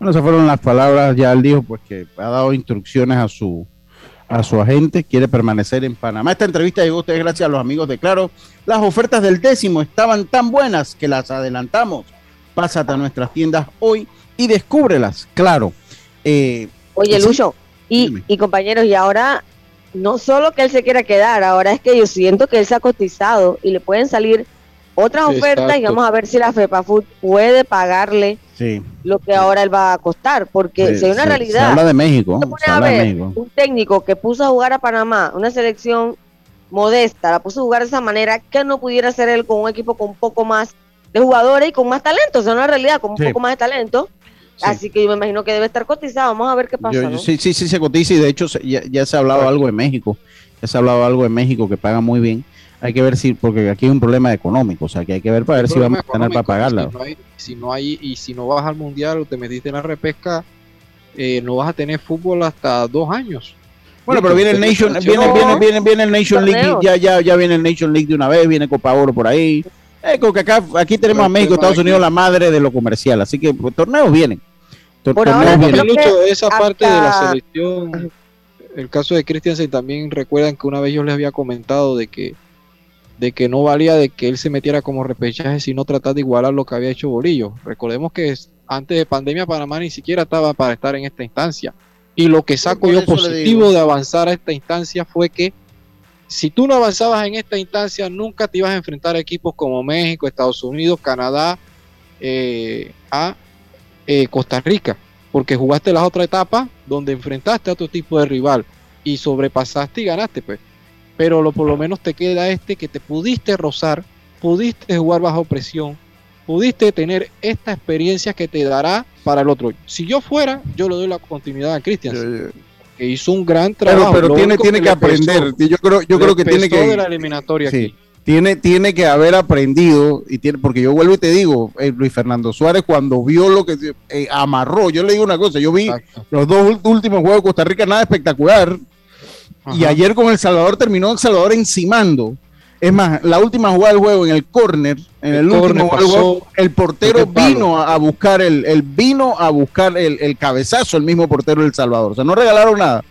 Speaker 1: Bueno, esas fueron las palabras, ya él dijo pues que ha dado instrucciones a su a su agente, quiere permanecer en Panamá. Esta entrevista llegó a ustedes gracias a los amigos de Claro. Las ofertas del décimo estaban tan buenas que las adelantamos. Pásate a nuestras tiendas hoy y descúbrelas. Claro.
Speaker 4: Eh, Oye, Lucho, y, y, compañeros, y ahora no solo que él se quiera quedar, ahora es que yo siento que él se ha cotizado y le pueden salir otras ofertas y vamos a ver si la FEPAFUT puede pagarle lo que ahora él va a costar, porque si hay una realidad. Se
Speaker 1: habla de México.
Speaker 4: Un técnico que puso a jugar a Panamá, una selección modesta, la puso a jugar de esa manera, que no pudiera hacer él con un equipo con un poco más de jugadores y con más talento, o sea, una realidad, con un poco más de talento. Así que yo me imagino que debe estar cotizado. Vamos a ver qué pasa.
Speaker 1: Sí, sí, sí, se cotiza y de hecho ya, se ha hablado algo de México. Ya se ha hablado algo de México que paga muy bien hay que ver si, porque aquí hay un problema económico, o sea que hay que ver para ver si vamos a tener para pagarla.
Speaker 6: Si no, hay, y si no vas al mundial o te metiste en la repesca, eh, no vas a tener fútbol hasta dos años.
Speaker 1: Bueno, pero viene el Nation, viene, viene, viene, viene, el Nation League, ya, ya, ya viene el Nation League de una vez, viene Copa Oro por ahí. Eh, acá, aquí tenemos a México, Estados Unidos, la madre de lo comercial, así que pues, torneos vienen.
Speaker 6: por ahora, vienen. esa parte de la selección, el caso de Christiansen también recuerdan que una vez yo les había comentado de que de que no valía de que él se metiera como repechaje, sino tratar de igualar lo que había hecho Bolillo. Recordemos que antes de pandemia Panamá ni siquiera estaba para estar en esta instancia. Y lo que saco yo positivo de avanzar a esta instancia fue que si tú no avanzabas en esta instancia, nunca te ibas a enfrentar a equipos como México, Estados Unidos, Canadá, eh, a eh, Costa Rica, porque jugaste las otras etapas donde enfrentaste a otro tipo de rival y sobrepasaste y ganaste, pues pero lo, por lo menos te queda este que te pudiste rozar, pudiste jugar bajo presión, pudiste tener esta experiencia que te dará para el otro. Si yo fuera, yo le doy la continuidad a Cristian. Que hizo un gran trabajo.
Speaker 1: Pero, tiene, tiene que, aprender. yo creo, yo creo que tiene que.
Speaker 6: de la eliminatoria aquí.
Speaker 1: Tiene, tiene que haber aprendido, y tiene, porque yo vuelvo y te digo, eh, Luis Fernando Suárez cuando vio lo que eh, amarró, yo le digo una cosa, yo vi los dos últimos juegos de Costa Rica, nada espectacular, y ayer con El Salvador terminó El Salvador encimando. Es más, la última jugada del juego en el córner, en el, último juego, el portero vino a, buscar el, el, vino a buscar el, el, cabezazo, el mismo portero del Salvador. O sea, no regalaron nada.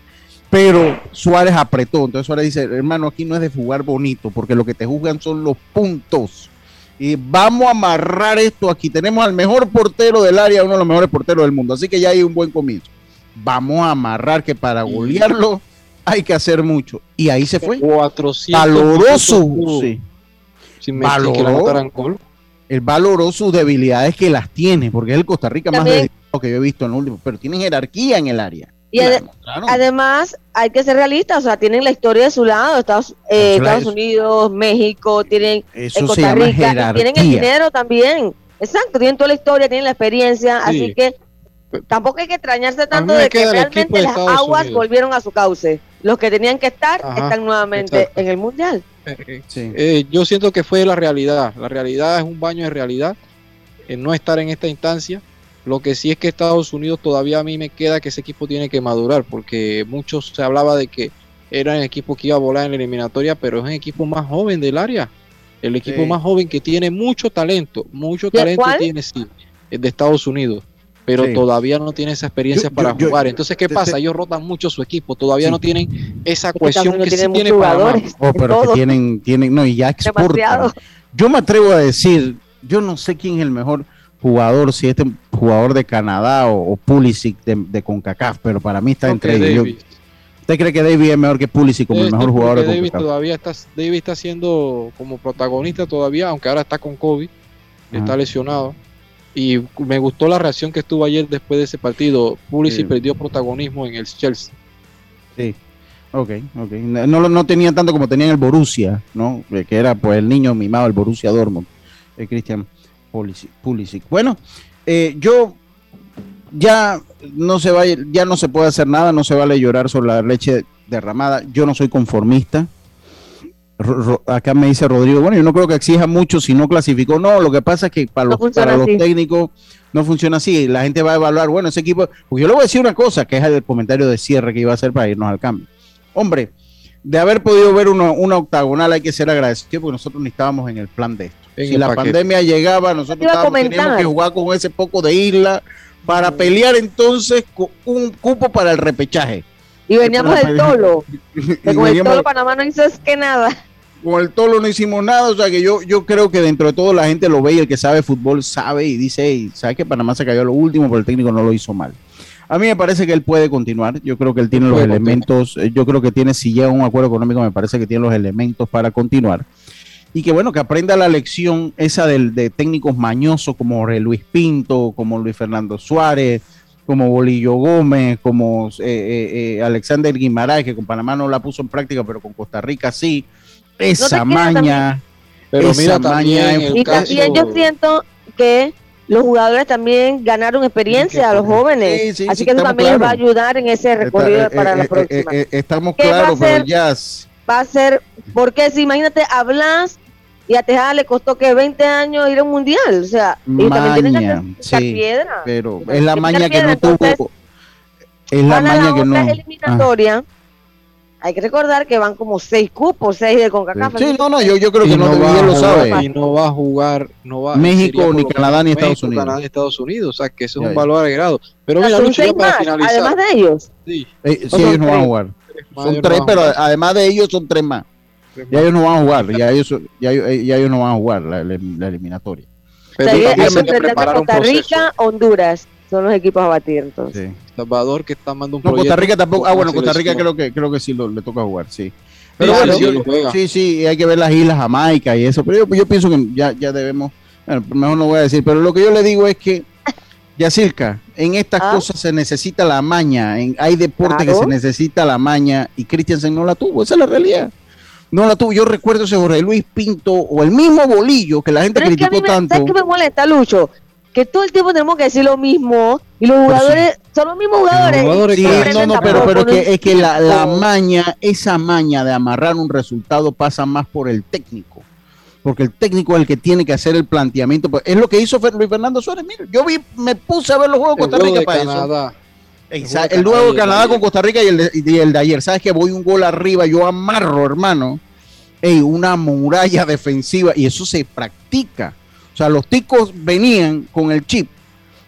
Speaker 1: Pero Suárez apretó. Entonces Suárez dice, hermano, aquí no es de jugar bonito, porque lo que te juzgan son los puntos. Y vamos a amarrar esto aquí. Tenemos al mejor portero del área, uno de los mejores porteros del mundo. Así que ya hay un buen comienzo. Vamos a amarrar que para golearlo hay que hacer mucho. Y ahí se fue.
Speaker 6: 400
Speaker 1: valoroso. Sí. El valoró sus debilidades que las tiene, porque es el Costa Rica más dedicado que yo he visto en el último, pero tienen jerarquía en el área.
Speaker 4: Y además hay que ser realistas, o sea, tienen la historia de su lado, Estados, eh, Estados Unidos, México, tienen eh, Costa Rica, tienen el dinero también. Exacto, tienen toda la historia, tienen la experiencia, así que tampoco hay que extrañarse tanto de que realmente las aguas volvieron a su cauce. Los que tenían que estar están nuevamente en el mundial.
Speaker 6: Eh, yo siento que fue la realidad. La realidad es un baño de realidad. En no estar en esta instancia. Lo que sí es que Estados Unidos todavía a mí me queda que ese equipo tiene que madurar. Porque muchos se hablaba de que era el equipo que iba a volar en la eliminatoria. Pero es un equipo más joven del área. El equipo más joven que tiene mucho talento. Mucho talento tiene sí. de Estados Unidos pero todavía no tiene esa experiencia para jugar. Entonces, ¿qué pasa? Ellos rotan mucho su equipo, todavía no tienen esa cohesión que, sí tiene
Speaker 1: jugadores, oh, pero que tienen, tienen, no, y ya exportan. Yo me atrevo a decir, yo no sé quién es el mejor jugador, si este jugador de Canadá o, Pulisic de, CONCACAF, pero para mí está entre ellos. ¿Usted cree que David es mejor que Pulisic como el mejor jugador de
Speaker 6: David todavía está, David está siendo como protagonista todavía, aunque ahora está con COVID, está lesionado y me gustó la reacción que estuvo ayer después de ese partido. Pulisic perdió protagonismo en el Chelsea.
Speaker 1: Sí. Ok, ok. No, no tenían tanto como tenían el Borussia, ¿no? Que era pues el niño mimado, el Borussia Dortmund, el Christian Pulisic. Bueno, eh, yo ya no se va, ya no se puede hacer nada, no se vale llorar sobre la leche derramada. Yo no soy conformista. Acá me dice Rodrigo, bueno, yo no creo que exija mucho si no clasificó. No, lo que pasa es que para los, para los técnicos no funciona así. La gente va a evaluar, bueno, ese equipo. Porque yo le voy a decir una cosa, que es el comentario de cierre que iba a hacer para irnos al cambio. Hombre, de haber podido ver una, una octagonal hay que ser agradecido porque nosotros ni estábamos en el plan de esto. si la pandemia llegaba, nosotros teníamos que jugar con ese poco de isla para pelear entonces con un cupo para el repechaje.
Speaker 4: Y veníamos del Tolo. con el Tolo Panamá no hizo es que nada.
Speaker 1: Con el Tolo no hicimos nada, o sea que yo, yo creo que dentro de todo la gente lo ve y el que sabe fútbol sabe y dice, hey, ¿sabes que Panamá se cayó a lo último, pero el técnico no lo hizo mal? A mí me parece que él puede continuar. Yo creo que él tiene los elementos. Eh, yo creo que tiene, si llega a un acuerdo económico, me parece que tiene los elementos para continuar. Y que bueno, que aprenda la lección esa del, de técnicos mañosos como Luis Pinto, como Luis Fernando Suárez, como Bolillo Gómez, como eh, eh, Alexander Guimaraes, que con Panamá no la puso en práctica, pero con Costa Rica sí. Esa maña.
Speaker 4: Pero mira, también, y también yo siento que los jugadores también ganaron experiencia a los jóvenes. así que eso también les va a ayudar en ese recorrido eh, para la eh, eh, próxima.
Speaker 1: estamos claros, pero ya.
Speaker 4: Va a ser, porque si imagínate, hablas y a Tejada le costó que 20 años ir a un mundial. O sea,
Speaker 1: y también tienen que sí, piedra. Pero es la maña que no tuvo.
Speaker 4: Es la maña que no. eliminatoria hay que recordar que van como seis cupos, seis de CONCACAF.
Speaker 1: Sí, no, no, yo, yo creo que no,
Speaker 6: va,
Speaker 1: lo sabe.
Speaker 6: Y no va a jugar, no va
Speaker 1: México, ni Canadá, ni Estados Unidos.
Speaker 6: Canadá, ni Estados Unidos, o sea, que eso es un valor agregado. Pero mira,
Speaker 4: Lucho, ya para finalizar. Además de ellos.
Speaker 1: Sí, eh, sí ellos no van a jugar. Son tres, pero además de ellos son tres más. Ya ellos no van a jugar, ya ellos, ya, ya ellos no van a jugar la, la, eliminatoria.
Speaker 4: Pero o sea, Costa Rica, Honduras son los equipos a batir entonces.
Speaker 6: Salvador que está mandando un
Speaker 1: no, Costa Rica tampoco, ah bueno, Costa Rica creo que creo que sí le toca jugar, sí. Pero bueno, sí, sí, hay que ver las islas Jamaica y eso, pero yo, yo pienso que ya, ya debemos, bueno, mejor no voy a decir, pero lo que yo le digo es que Yacirca, en estas ah. cosas se necesita la maña, en, hay deporte que se necesita la maña y Christiansen no la tuvo, esa es la realidad. No la tuvo. Yo recuerdo ese Jorge Luis Pinto o el mismo Bolillo que la gente criticó tanto.
Speaker 4: ¿Sabes qué me molesta, Lucho? Que todo el tiempo tenemos que decir lo mismo y los jugadores son los mismos jugadores.
Speaker 1: sí, no, no, pero, pero que, es que la, la, maña, esa maña de amarrar un resultado pasa más por el técnico. Porque el técnico es el que tiene que hacer el planteamiento. Pues, es lo que hizo Luis Fernando Suárez. Mira, yo vi, me puse a ver los juegos de Costa Rica para Canadá. eso. El juego de Canadá con Costa Rica y el, de, y el de ayer. ¿Sabes que voy un gol arriba? Yo amarro, hermano. Ey, una muralla defensiva. Y eso se practica o sea, los ticos venían con el chip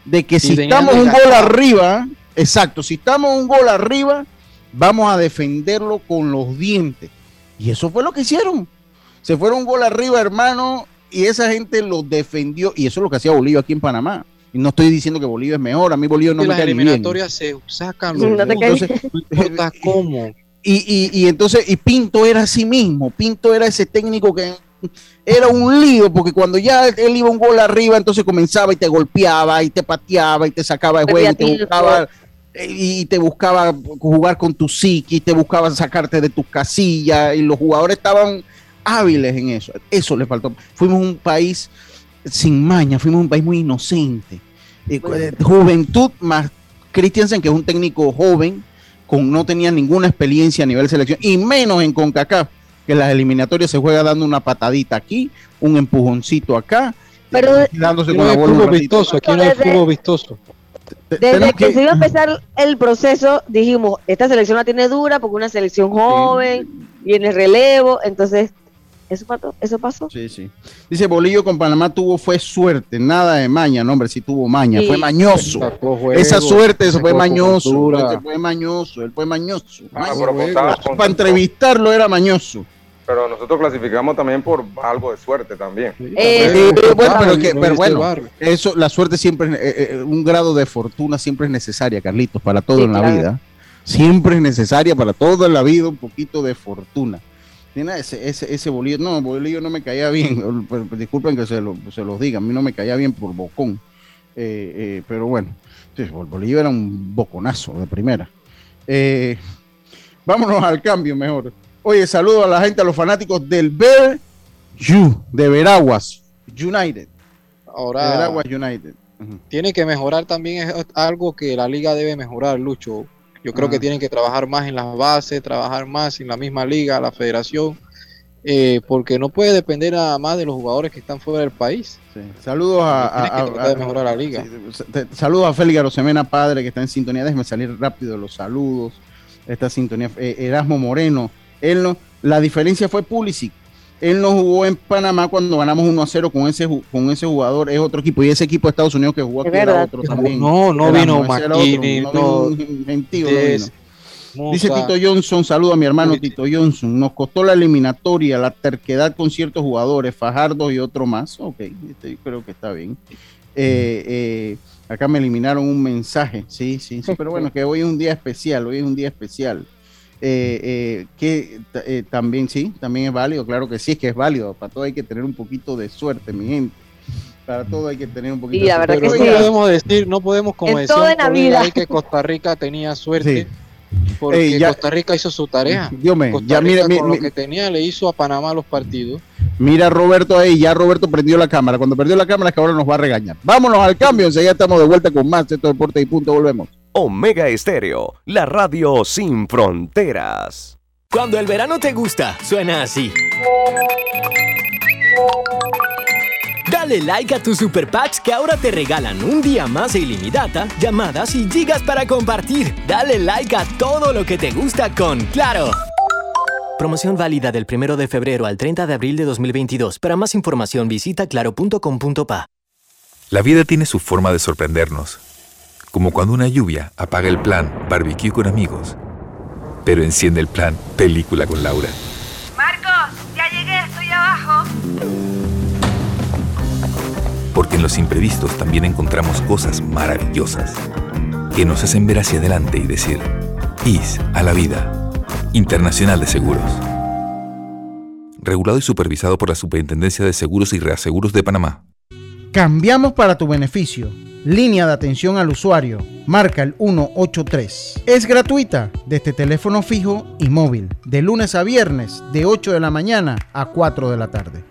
Speaker 1: de que si estamos un gol arriba, exacto, si estamos un gol arriba, vamos a defenderlo con los dientes. Y eso fue lo que hicieron. Se fueron un gol arriba, hermano, y esa gente lo defendió. Y eso es lo que hacía Bolivia aquí en Panamá. Y no estoy diciendo que Bolivia es mejor, a mí Bolivia no me cae bien.
Speaker 6: se sacan los no entonces, cómo.
Speaker 1: Y, y, y entonces, y Pinto era así mismo. Pinto era ese técnico que era un lío porque cuando ya él iba un gol arriba, entonces comenzaba y te golpeaba y te pateaba y te sacaba de juego y te buscaba y te buscaba jugar con tu psiqui, te buscaba sacarte de tus casillas y los jugadores estaban hábiles en eso. Eso le faltó. Fuimos un país sin maña, fuimos un país muy inocente. Eh, juventud más Christiansen, que es un técnico joven, con no tenía ninguna experiencia a nivel de selección, y menos en CONCACAF que las eliminatorias se juega dando una patadita aquí, un empujoncito acá,
Speaker 4: pero dándose
Speaker 6: con la bola vistoso, aquí no hay fútbol vistoso.
Speaker 4: Desde que, se iba a empezar el proceso, dijimos, esta selección la tiene dura porque una selección joven, viene relevo, entonces eso pasó, eso pasó.
Speaker 1: Sí, sí. Dice Bolillo con Panamá tuvo fue suerte, nada de maña, no hombre, sí tuvo maña, fue mañoso. Esa suerte, eso fue mañoso, fue mañoso, él fue mañoso. Ah, para entrevistarlo era mañoso.
Speaker 5: Pero nosotros clasificamos también por algo de suerte también.
Speaker 1: Eh, bueno, pero, bueno, eso, la suerte siempre, eh, eh, un grado de fortuna siempre es necesaria, Carlitos, para todo en la vida. Siempre es necesaria para todo en la vida un poquito de fortuna. Tiene ese, ese, ese Bolillo, no, Bolillo no me caía bien, disculpen que se, lo, se los diga, a mí no me caía bien por bocón, eh, eh, pero bueno, sí, Bolillo era un boconazo de primera. Eh, vámonos al cambio mejor. Oye, saludo a la gente, a los fanáticos del Bear You, de Veraguas United.
Speaker 6: Ahora, Veraguas United. Tiene que mejorar también, es algo que la liga debe mejorar, Lucho. Yo creo que tienen que trabajar más en las bases, trabajar más en la misma liga, la federación, eh, porque no puede depender nada más de los jugadores que están fuera del país.
Speaker 1: Saludos a,
Speaker 6: mejorar la liga.
Speaker 1: saludos a Félix Arosemena, padre, que está en sintonía. Déjeme salir rápido los saludos. Esta sintonía. Eh, Erasmo Moreno. Él no, la diferencia fue Pulisic. Él no jugó en Panamá cuando ganamos 1 a 0 con ese, con ese jugador. Es otro equipo. Y ese equipo de Estados Unidos que jugó aquí era otro también.
Speaker 6: No, no vino McKinney. No,
Speaker 1: Dice Tito Johnson, saludo a mi hermano Tito Johnson. Nos costó la eliminatoria, la terquedad con ciertos jugadores, Fajardo y otro más. Ok, este, creo que está bien. Eh, eh, acá me eliminaron un mensaje, sí, sí, sí, pero bueno, que hoy es un día especial, hoy es un día especial. Eh, que también sí, también es válido, claro que sí, es que es válido. Para todo hay que tener un poquito de suerte, mi gente. Para todo hay que tener un poquito
Speaker 6: de suerte. no podemos decir, no podemos como decir que Costa Rica tenía suerte. Porque Costa Rica hizo su tarea.
Speaker 1: Dios mío, ya
Speaker 6: mira, lo que tenía le hizo a Panamá los partidos.
Speaker 1: Mira Roberto ahí, ya Roberto prendió la cámara. Cuando perdió la cámara es que ahora nos va a regañar. Vámonos al cambio, enseguida estamos de vuelta con más de todo deporte y punto, volvemos.
Speaker 2: Omega Estéreo, la radio sin fronteras.
Speaker 9: Cuando el verano te gusta, suena así. Dale like a tus super packs que ahora te regalan un día más de ilimitada, llamadas y gigas para compartir. Dale like a todo lo que te gusta con Claro. Promoción válida del 1 de febrero al 30 de abril de 2022. Para más información visita claro.com.pa.
Speaker 10: La vida tiene su forma de sorprendernos. Como cuando una lluvia apaga el plan barbecue con amigos, pero enciende el plan película con Laura. En los imprevistos también encontramos cosas maravillosas que nos hacen ver hacia adelante y decir, IS a la vida, Internacional de Seguros. Regulado y supervisado por la Superintendencia de Seguros y Reaseguros de Panamá.
Speaker 1: Cambiamos para tu beneficio. Línea de atención al usuario. Marca el 183. Es gratuita desde teléfono fijo y móvil. De lunes a viernes, de 8 de la mañana a 4 de la tarde.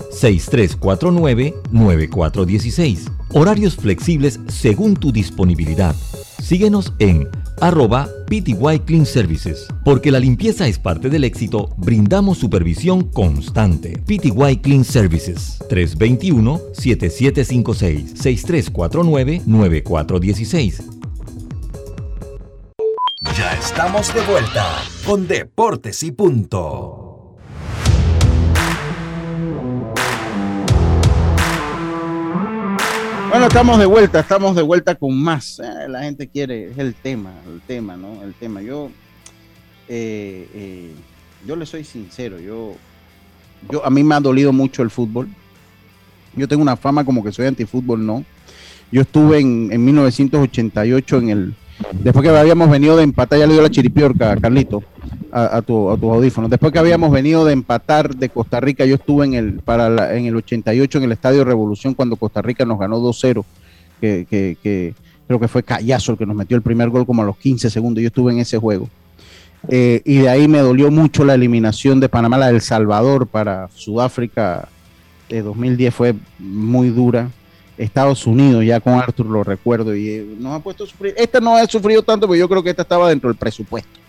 Speaker 3: 6349-9416. Horarios flexibles según tu disponibilidad. Síguenos en arroba PTY Clean Services. Porque la limpieza es parte del éxito, brindamos supervisión constante. PTY Clean Services 321-7756-6349-9416.
Speaker 2: Ya estamos de vuelta con Deportes y Punto.
Speaker 1: Bueno, estamos de vuelta, estamos de vuelta con más. Eh, la gente quiere, es el tema, el tema, ¿no? El tema. Yo, eh, eh, yo le soy sincero, yo, yo, a mí me ha dolido mucho el fútbol. Yo tengo una fama como que soy antifútbol, no. Yo estuve en, en 1988 en el, después que habíamos venido de empatar, ya le dio la chiripiorca, Carlito, a, tu, a tus audífonos. Después que habíamos venido de empatar de Costa Rica, yo estuve en el, para en el 88 en el Estadio Revolución cuando Costa Rica nos ganó 2-0, que, que, creo que fue Callazo el que nos metió el primer gol como a los 15 segundos. Yo estuve en ese juego. Eh, y de ahí me dolió mucho la eliminación de Panamá, la del Salvador para Sudáfrica de 2010 fue muy dura. Estados Unidos, ya con Arthur lo recuerdo, y eh, nos ha puesto a sufrir. Esta no ha sufrido tanto, pero yo creo que esta estaba dentro del presupuesto.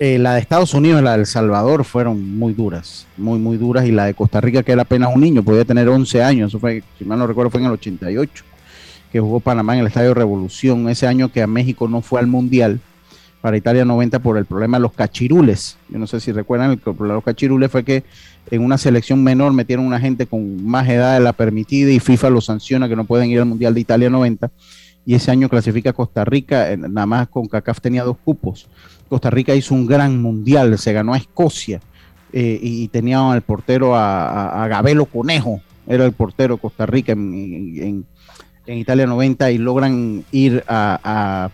Speaker 1: Eh, la de Estados Unidos y la de El Salvador fueron muy duras, muy, muy duras, y la de Costa Rica, que era apenas un niño, podía tener 11 años, eso fue, si mal no recuerdo, fue en el 88, que jugó Panamá en el Estadio Revolución, ese año que a México no fue al Mundial, para Italia 90 por el problema de los cachirules. Yo no sé si recuerdan, el problema de los cachirules fue que en una selección menor metieron una gente con más edad de la permitida y FIFA lo sanciona que no pueden ir al Mundial de Italia 90. Y ese año clasifica Costa Rica, nada más con CACAF tenía dos cupos. Costa Rica hizo un gran mundial, se ganó a Escocia eh, y tenían al portero a, Gabelo Conejo, era el portero de Costa Rica en, Italia 90 y logran ir a,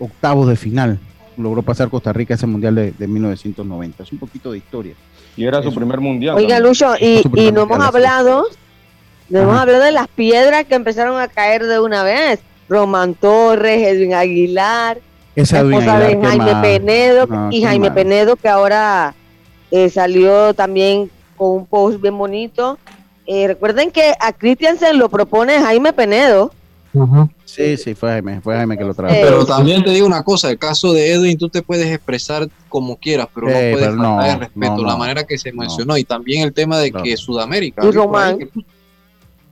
Speaker 1: octavos de final. Logró pasar Costa Rica ese mundial de, 1990. Es un poquito de historia.
Speaker 5: Y era su primer mundial.
Speaker 4: Oiga, Lucho, y, no hemos hablado, no hemos hablado de las piedras que empezaron a caer de una vez. Román Torres, Edwin Aguilar,
Speaker 1: esa
Speaker 4: Jaime Penedo y Jaime Penedo que ahora eh, salió también con un post bien bonito. Eh, recuerden que a Christiansen lo propone Jaime Penedo.
Speaker 1: Sí, sí, fue Jaime, fue Jaime que lo trajo.
Speaker 6: pero también te digo una cosa, el caso de Edwin, tú te puedes expresar como quieras, pero no puedes faltar el respeto, la manera que se mencionó, y también el tema de que Sudamérica.
Speaker 4: Y Román.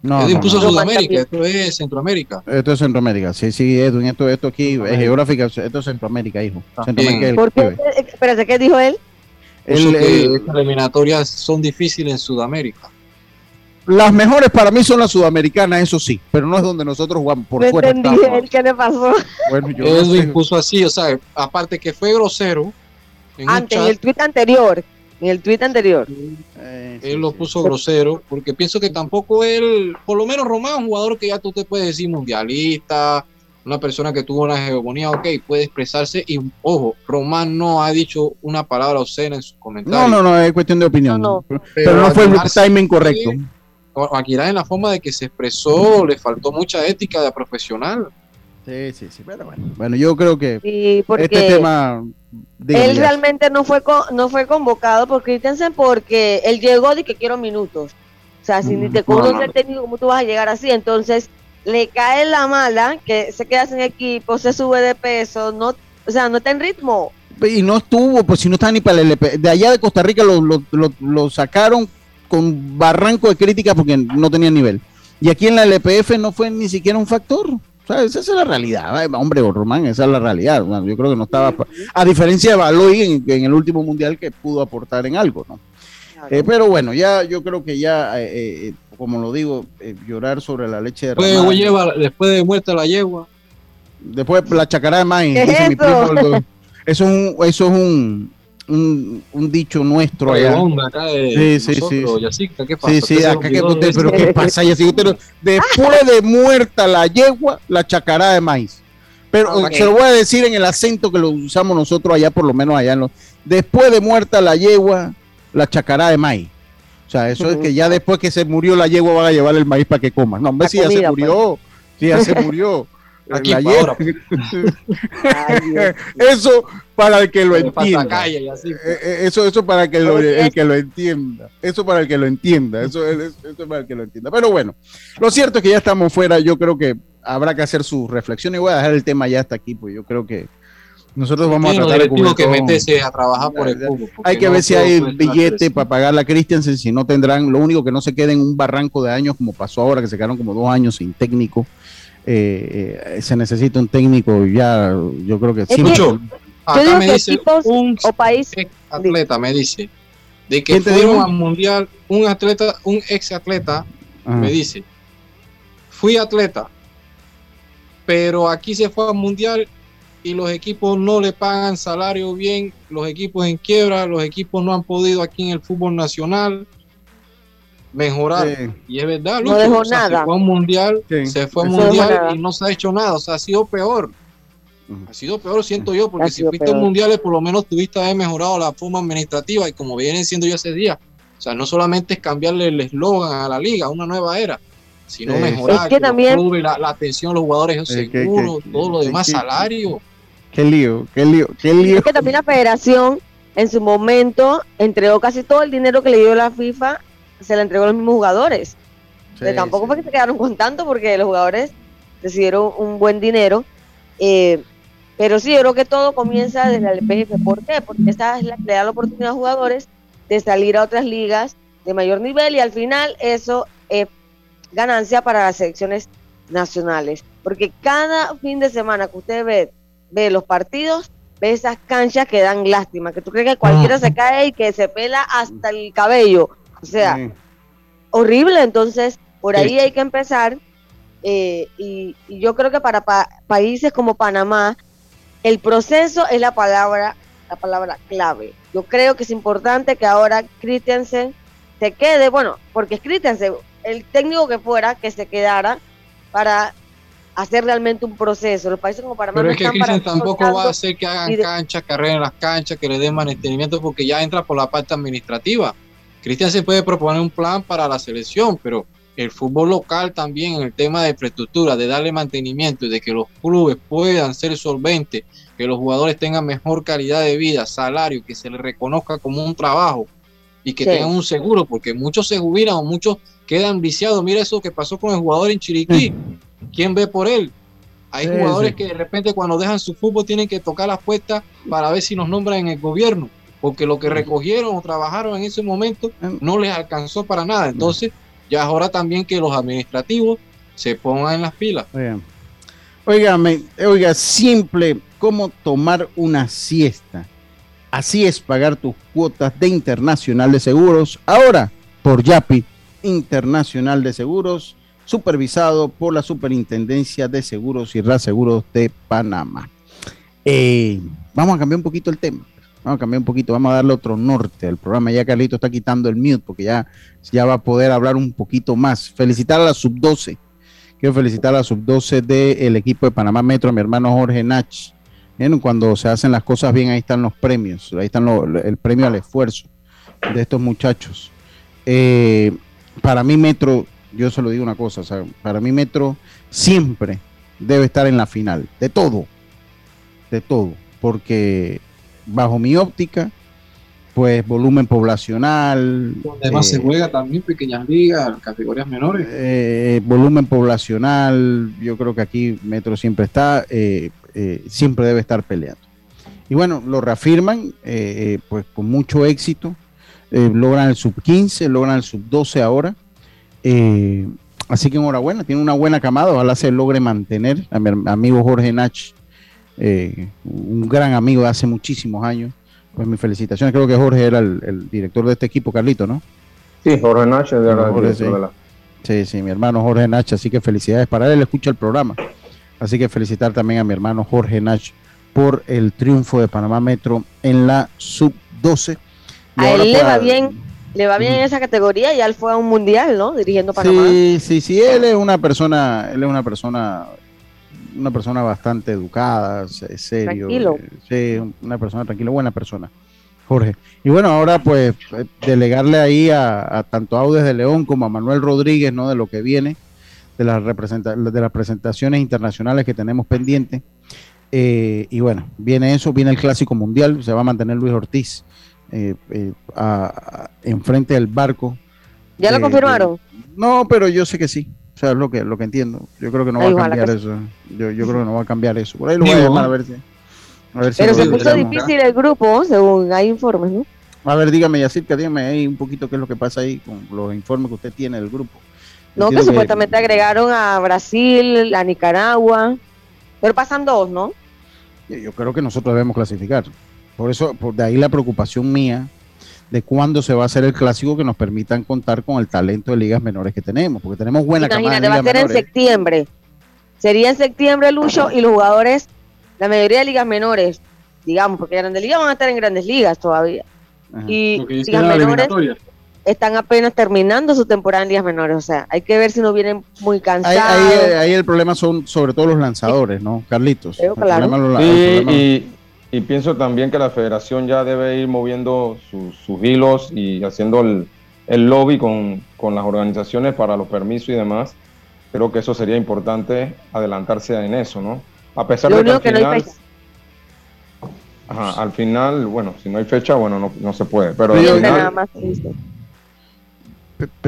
Speaker 6: Edwin puso Sudamérica, esto es Centroamérica.
Speaker 1: Esto es Centroamérica, sí, sí, Edwin, esto, esto aquí es geográfica, esto es Centroamérica, hijo.
Speaker 4: Centroamérica ¿Por qué? Espérate, ¿qué dijo él?
Speaker 6: El, estas eliminatorias son difíciles en Sudamérica.
Speaker 1: Las mejores para mí son las sudamericanas, eso sí, pero no es donde nosotros jugamos por fuera.
Speaker 4: Entendí qué le pasó.
Speaker 6: Bueno, yo Edwin puso así, o sea, aparte que fue grosero.
Speaker 4: En Antes, en el tweet anterior, en el tweet anterior.
Speaker 6: Eh, él lo puso grosero, porque pienso que tampoco él, por lo menos Román, un jugador que ya tú te puedes decir mundialista, una persona que tuvo una hegemonía, ok, puede expresarse y, ojo, Román no ha dicho una palabra obscena en sus comentarios.
Speaker 1: No, no, no, es cuestión de opinión. Pero, no fue el timing correcto.
Speaker 6: Aguilar en la forma de que se expresó, le faltó mucha ética de profesional.
Speaker 1: Sí, sí, sí, pero bueno, bueno yo creo que este tema...
Speaker 4: Él realmente no fue no fue convocado por Christensen porque él llegó de que quiero minutos. O sea, si ni te conoce el técnico, ¿cómo tú vas a llegar así? Entonces, le cae la mala, que se queda sin equipo, se sube de peso, no, o sea, no está en ritmo.
Speaker 1: Y no estuvo, pues si no está ni para el LP. De allá de Costa Rica lo, lo, lo, sacaron con barranco de crítica porque no tenía nivel. Y aquí en la LPF no fue ni siquiera un factor. O sea, esa es la realidad, hombre, Román, esa es la realidad. yo creo que no estaba. A diferencia de Baloy en, en, el último mundial que pudo aportar en algo, ¿no? Eh, pero bueno, ya yo creo que ya eh, eh, como lo digo, eh, llorar sobre la leche de
Speaker 6: después, lleva, después de muerta la yegua.
Speaker 1: Después la chacará de maíz. eso? Mi primo, eso es un, eso es un, un, un dicho nuestro allá.
Speaker 6: Acá de sí, sí, sí.
Speaker 1: ¿qué pasa? Sí, sí, acá que usted, pero ¿qué pasa? Yacica, después de muerta la yegua, la chacará de maíz. Pero se lo voy a decir en el acento que lo usamos nosotros allá, por lo menos allá en los. Después de muerta la yegua, la chacará de maíz. O sea, eso es que ya después que se murió la yegua van a llevar el maíz para que coma. No, hombre, si ya se murió, si ya se murió. La yegua. eso para el que lo entienda. Eh, eh, eso, eso para que lo, el que lo entienda. Eso para el que lo entienda. Eso, eso para el que lo entienda. Pero bueno, lo cierto es que ya estamos fuera. Yo creo que habrá que hacer su reflexión y voy a dejar el tema ya hasta aquí, pues yo creo que nosotros vamos a tratar de
Speaker 6: cubrir que meterse a trabajar por el fútbol.
Speaker 1: Hay que ver si hay billete para pagar la Christiansen, si no tendrán, lo único que no se quede en un barranco de años como pasó ahora, que se quedaron como dos años sin técnico. Eh, eh, se necesita un técnico ya, yo creo que
Speaker 6: sí. Mucho. Acá me dice un o país atleta, me dice, de que fueron al mundial, un atleta, un ex atleta, me dice, fui atleta, pero aquí se fue al mundial y los equipos no le pagan salario bien, los equipos en quiebra, los equipos no han podido aquí en el fútbol nacional mejorar. Y es verdad,
Speaker 4: no dejó nada.
Speaker 6: se fue a un mundial, se fue a un mundial y no se ha hecho nada, o sea, ha sido peor. Ha sido peor, siento yo, porque si fuiste a mundiales, por lo menos tuviste haber mejorado la forma administrativa y como vienen siendo yo ese día. O sea, no solamente es cambiarle el eslogan a la liga, una nueva era, sino mejorar
Speaker 4: que también...
Speaker 6: la, atención a los jugadores, seguros, todo lo demás, salario.
Speaker 1: Qué lío, qué lío, qué lío.
Speaker 4: Es que también la federación en su momento entregó casi todo el dinero que le dio la FIFA, se le entregó a los mismos jugadores. tampoco fue que se quedaron con tanto porque los jugadores recibieron un buen dinero. Eh, pero sí, yo creo que todo comienza desde el LPF. ¿Por qué? Porque esta es la que le da la oportunidad a jugadores de salir a otras ligas de mayor nivel y al final eso es ganancia para las selecciones nacionales. Porque cada fin de semana que usted ve ve los partidos, ve esas canchas que dan lástima, que tú crees que cualquiera se cae y que se pela hasta el cabello. O sea, horrible. Entonces, por ahí hay que empezar. Eh, y, yo creo que para países como Panamá, el proceso es la palabra la palabra clave. Yo creo que es importante que ahora Christiansen se quede, bueno, porque es Christiansen, el técnico que fuera, que se quedara para hacer realmente un proceso. Los países como Panamá
Speaker 6: Pero es que tampoco va a hacer que hagan canchas, carreras en las canchas, que le den mantenimiento, porque ya entra por la parte administrativa. Cristian se puede proponer un plan para la selección, pero el fútbol local también en el tema de infraestructura, de darle mantenimiento y de que los clubes puedan ser solventes, que los jugadores tengan mejor calidad de vida, salario, que se les reconozca como un trabajo y que tengan un seguro, porque muchos se jubilan o muchos quedan viciados. Mira eso que pasó con el jugador en Chiriquí. ¿Quién ve por él? Hay jugadores que de repente cuando dejan su fútbol tienen que tocar las puertas para ver si nos nombran en el gobierno, porque lo que recogieron o trabajaron en ese momento no les alcanzó para nada. Entonces, ya es hora también que los administrativos se pongan en las pilas.
Speaker 1: Oiga, oiga, simple como tomar una siesta. Así es pagar tus cuotas de Internacional de Seguros. Ahora, por Yapi, Internacional de Seguros supervisado por la Superintendencia de Seguros y Reaseguros de Panamá. Eh, vamos a cambiar un poquito el tema. Vamos a cambiar un poquito, vamos a darle otro norte al programa. Ya Carlito está quitando el mute porque ya, ya va a poder hablar un poquito más. Felicitar a la sub-12. Quiero felicitar a la sub-12 del equipo de Panamá Metro, mi hermano Jorge Nach. Cuando se hacen las cosas bien, ahí están los premios. Ahí están el premio al esfuerzo de estos muchachos. Eh, para mí, Metro yo solo digo una cosa, para mí Metro siempre debe estar en la final, de todo, de todo, porque bajo mi óptica, pues volumen poblacional.
Speaker 6: Además se eh, juega también pequeñas ligas, categorías menores.
Speaker 1: Eh, volumen poblacional, yo creo que aquí Metro siempre está, eh, siempre debe estar peleando. Y bueno, lo reafirman, pues con mucho éxito, logran el sub 15, logran el sub 12 ahora. Eh, así que enhorabuena, tiene una buena camada, ojalá se logre mantener. A mi amigo Jorge Nach, eh, un gran amigo de hace muchísimos años. Pues mis felicitaciones, creo que Jorge era el, director de este equipo, Carlito, ¿no?
Speaker 5: Sí, Jorge Nach es de la,
Speaker 1: sí. sí, mi hermano Jorge Nach, así que felicidades para él, escucha el programa. Así que felicitar también a mi hermano Jorge Nach por el triunfo de Panamá Metro en la sub-12.
Speaker 4: A él le va bien le va bien en esa categoría y él fue a un mundial, ¿no? Dirigiendo Panamá.
Speaker 1: Sí, sí, sí, él es una persona, él es una persona, una persona bastante educada, serio. Tranquilo. Eh, sí, una persona tranquila, buena persona. Jorge. Y bueno, ahora pues eh, delegarle ahí a, tanto a Audes de León como a Manuel Rodríguez, ¿no? De lo que viene, de las, de las presentaciones internacionales que tenemos pendientes. Eh, y bueno, viene eso, viene el Clásico Mundial, se va a mantener Luis Ortiz eh, eh, enfrente del barco.
Speaker 4: ¿Ya lo confirmaron?
Speaker 1: no, pero yo sé que sí. Sea, es lo que, lo que entiendo. Yo creo que no va a cambiar eso. Yo, yo creo que no va a cambiar eso. Por ahí lo voy a llamar a ver si.
Speaker 4: pero se puso difícil el grupo, según hay informes, ¿no?
Speaker 1: A ver, dígame, Yacirca, dígame ahí un poquito qué es lo que pasa ahí con los informes que usted tiene del grupo.
Speaker 4: No, que, supuestamente agregaron a Brasil, a Nicaragua, pero pasan dos, ¿no?
Speaker 1: Yo creo que nosotros debemos clasificar. Por eso, por de ahí la preocupación mía de cuándo se va a hacer el clásico que nos permitan contar con el talento de ligas menores que tenemos, porque tenemos buena
Speaker 4: Imagínate, va a ser en septiembre. Sería en septiembre, Lucho, y los jugadores, la mayoría de ligas menores, digamos, porque grandes ligas van a estar en grandes ligas todavía. Y ligas menores están apenas terminando su temporada en ligas menores, o sea, hay que ver si no vienen muy cansados.
Speaker 1: Ahí, el problema son sobre todo los lanzadores, ¿no, Carlitos?
Speaker 4: claro.
Speaker 5: y y pienso también que la federación ya debe ir moviendo sus, hilos y haciendo el, lobby con, las organizaciones para los permisos y demás. Creo que eso sería importante adelantarse en eso, ¿no? A pesar de que, al final, Ajá, al final, bueno, si no hay fecha, bueno, no, se puede. Pero, al final,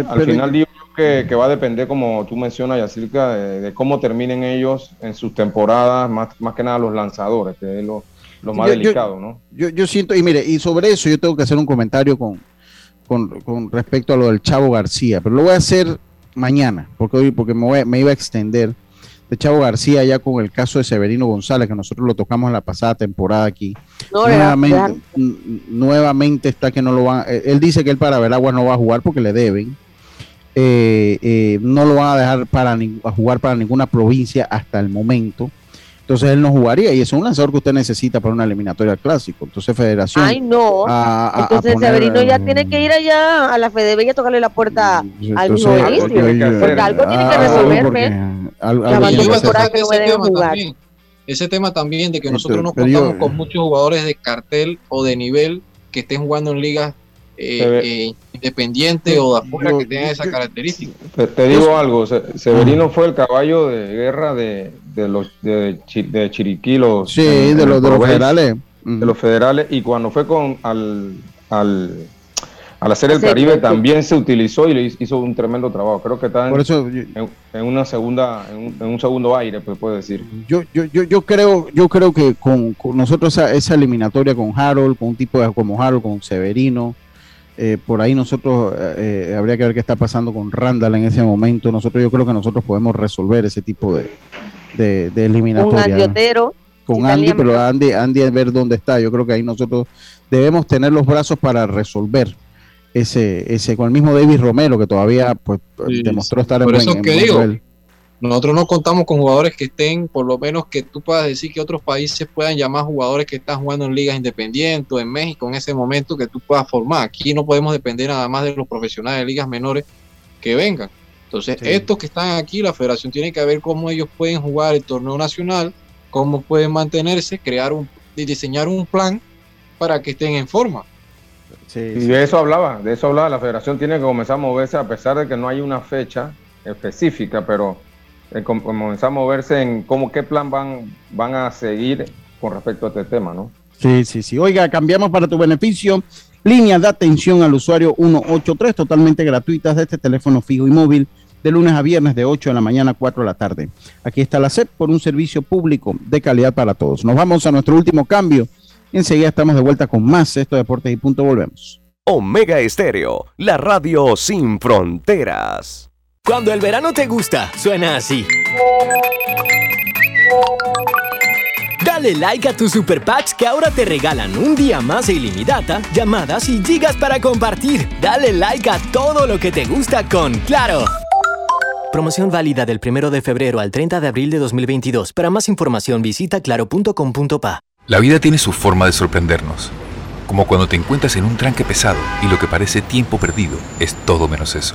Speaker 5: al final digo que, que, va a depender, como tú mencionas, Yacirca, de, de, cómo terminen ellos en sus temporadas, más, más que nada los lanzadores, que es lo, lo más delicado, ¿no?
Speaker 1: Yo, siento, y mire, y sobre eso yo tengo que hacer un comentario con, con, respecto a lo del Chavo García, pero lo voy a hacer mañana, porque hoy porque me, me iba a extender de Chavo García ya con el caso de Severino González, que nosotros lo tocamos en la pasada temporada aquí. nuevamente, nuevamente está que no lo van, eh, él dice que él para Veraguas no va a jugar porque le deben. Eh, eh, no lo van a dejar para a jugar para ninguna provincia hasta el momento. Entonces él no jugaría y es un lanzador que usted necesita para una eliminatoria clásico. Entonces Federación.
Speaker 4: Ay, no. Entonces Severino ya tiene que ir allá a la FedB y a tocarle la puerta mm, al mismo Porque algo tiene que resolverme.
Speaker 6: ese, tema también de que nosotros nos contamos con muchos jugadores de cartel o de nivel que estén jugando en ligas eh, eh, independiente o de afuera que tenga esa característica.
Speaker 5: Te, digo algo, Severino fue el caballo de guerra de, los de, Chiriquí, los,
Speaker 1: sí, de, los, federales.
Speaker 5: De los federales, y cuando fue con al, al, al hacer el Caribe también se utilizó y hizo un tremendo trabajo. Creo que está en, en, una segunda, en un, segundo aire, pues puede decir.
Speaker 1: Yo, yo, yo, yo creo, yo creo que con, nosotros esa, esa, eliminatoria con Harold, con un tipo de, como Harold, con Severino, eh, por ahí nosotros eh, eh, habría que ver qué está pasando con Randall en ese momento. Nosotros yo creo que nosotros podemos resolver ese tipo de, de, eliminatoria. Con Andy, pero Andy, Andy a ver dónde está. Yo creo que ahí nosotros debemos tener los brazos para resolver ese, ese con el mismo David Romero que todavía pues demostró estar en
Speaker 6: buen, nivel. Nosotros no contamos con jugadores que estén, por lo menos que tú puedas decir que otros países puedan llamar jugadores que están jugando en ligas independientes o en México en ese momento que tú puedas formar. Aquí no podemos depender nada más de los profesionales de ligas menores que vengan. Entonces, estos que están aquí, la federación tiene que ver cómo ellos pueden jugar el torneo nacional, cómo pueden mantenerse, crear un, diseñar un plan para que estén en forma.
Speaker 5: y de eso hablaba, de eso hablaba, la federación tiene que comenzar a moverse a pesar de que no hay una fecha específica, pero comenzar a moverse en cómo, qué plan van, van a seguir con respecto a este tema, ¿no?
Speaker 1: Sí, sí, sí. Oiga, cambiamos para tu beneficio. Línea de atención al usuario 183, totalmente gratuitas de este teléfono fijo y móvil, de lunes a viernes de 8 de la mañana a 4 de la tarde. Aquí está la SEP por un servicio público de calidad para todos. Nos vamos a nuestro último cambio. Enseguida estamos de vuelta con más Esto Deportes y Punto. Volvemos.
Speaker 2: Omega Estéreo, la radio sin fronteras.
Speaker 9: Cuando el verano te gusta, suena así. Dale like a tus super packs que ahora te regalan un día más de ilimitada, llamadas y gigas para compartir. Dale like a todo lo que te gusta con Claro. Promoción válida del 1 de febrero al 30 de abril de 2022. Para más información visita claro.com.pa.
Speaker 10: La vida tiene su forma de sorprendernos. Como cuando te encuentras en un tranque pesado y lo que parece tiempo perdido es todo menos eso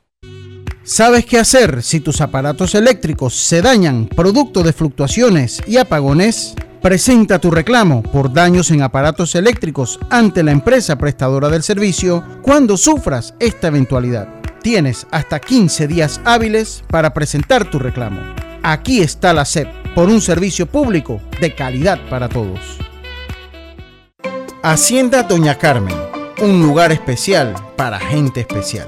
Speaker 1: ¿Sabes qué hacer si tus aparatos eléctricos se dañan producto de fluctuaciones y apagones? Presenta tu reclamo por daños en aparatos eléctricos ante la empresa prestadora del servicio cuando sufras esta eventualidad. Tienes hasta 15 días hábiles para presentar tu reclamo. Aquí está la SEP por un servicio público de calidad para todos. Hacienda Doña Carmen, un lugar especial para gente especial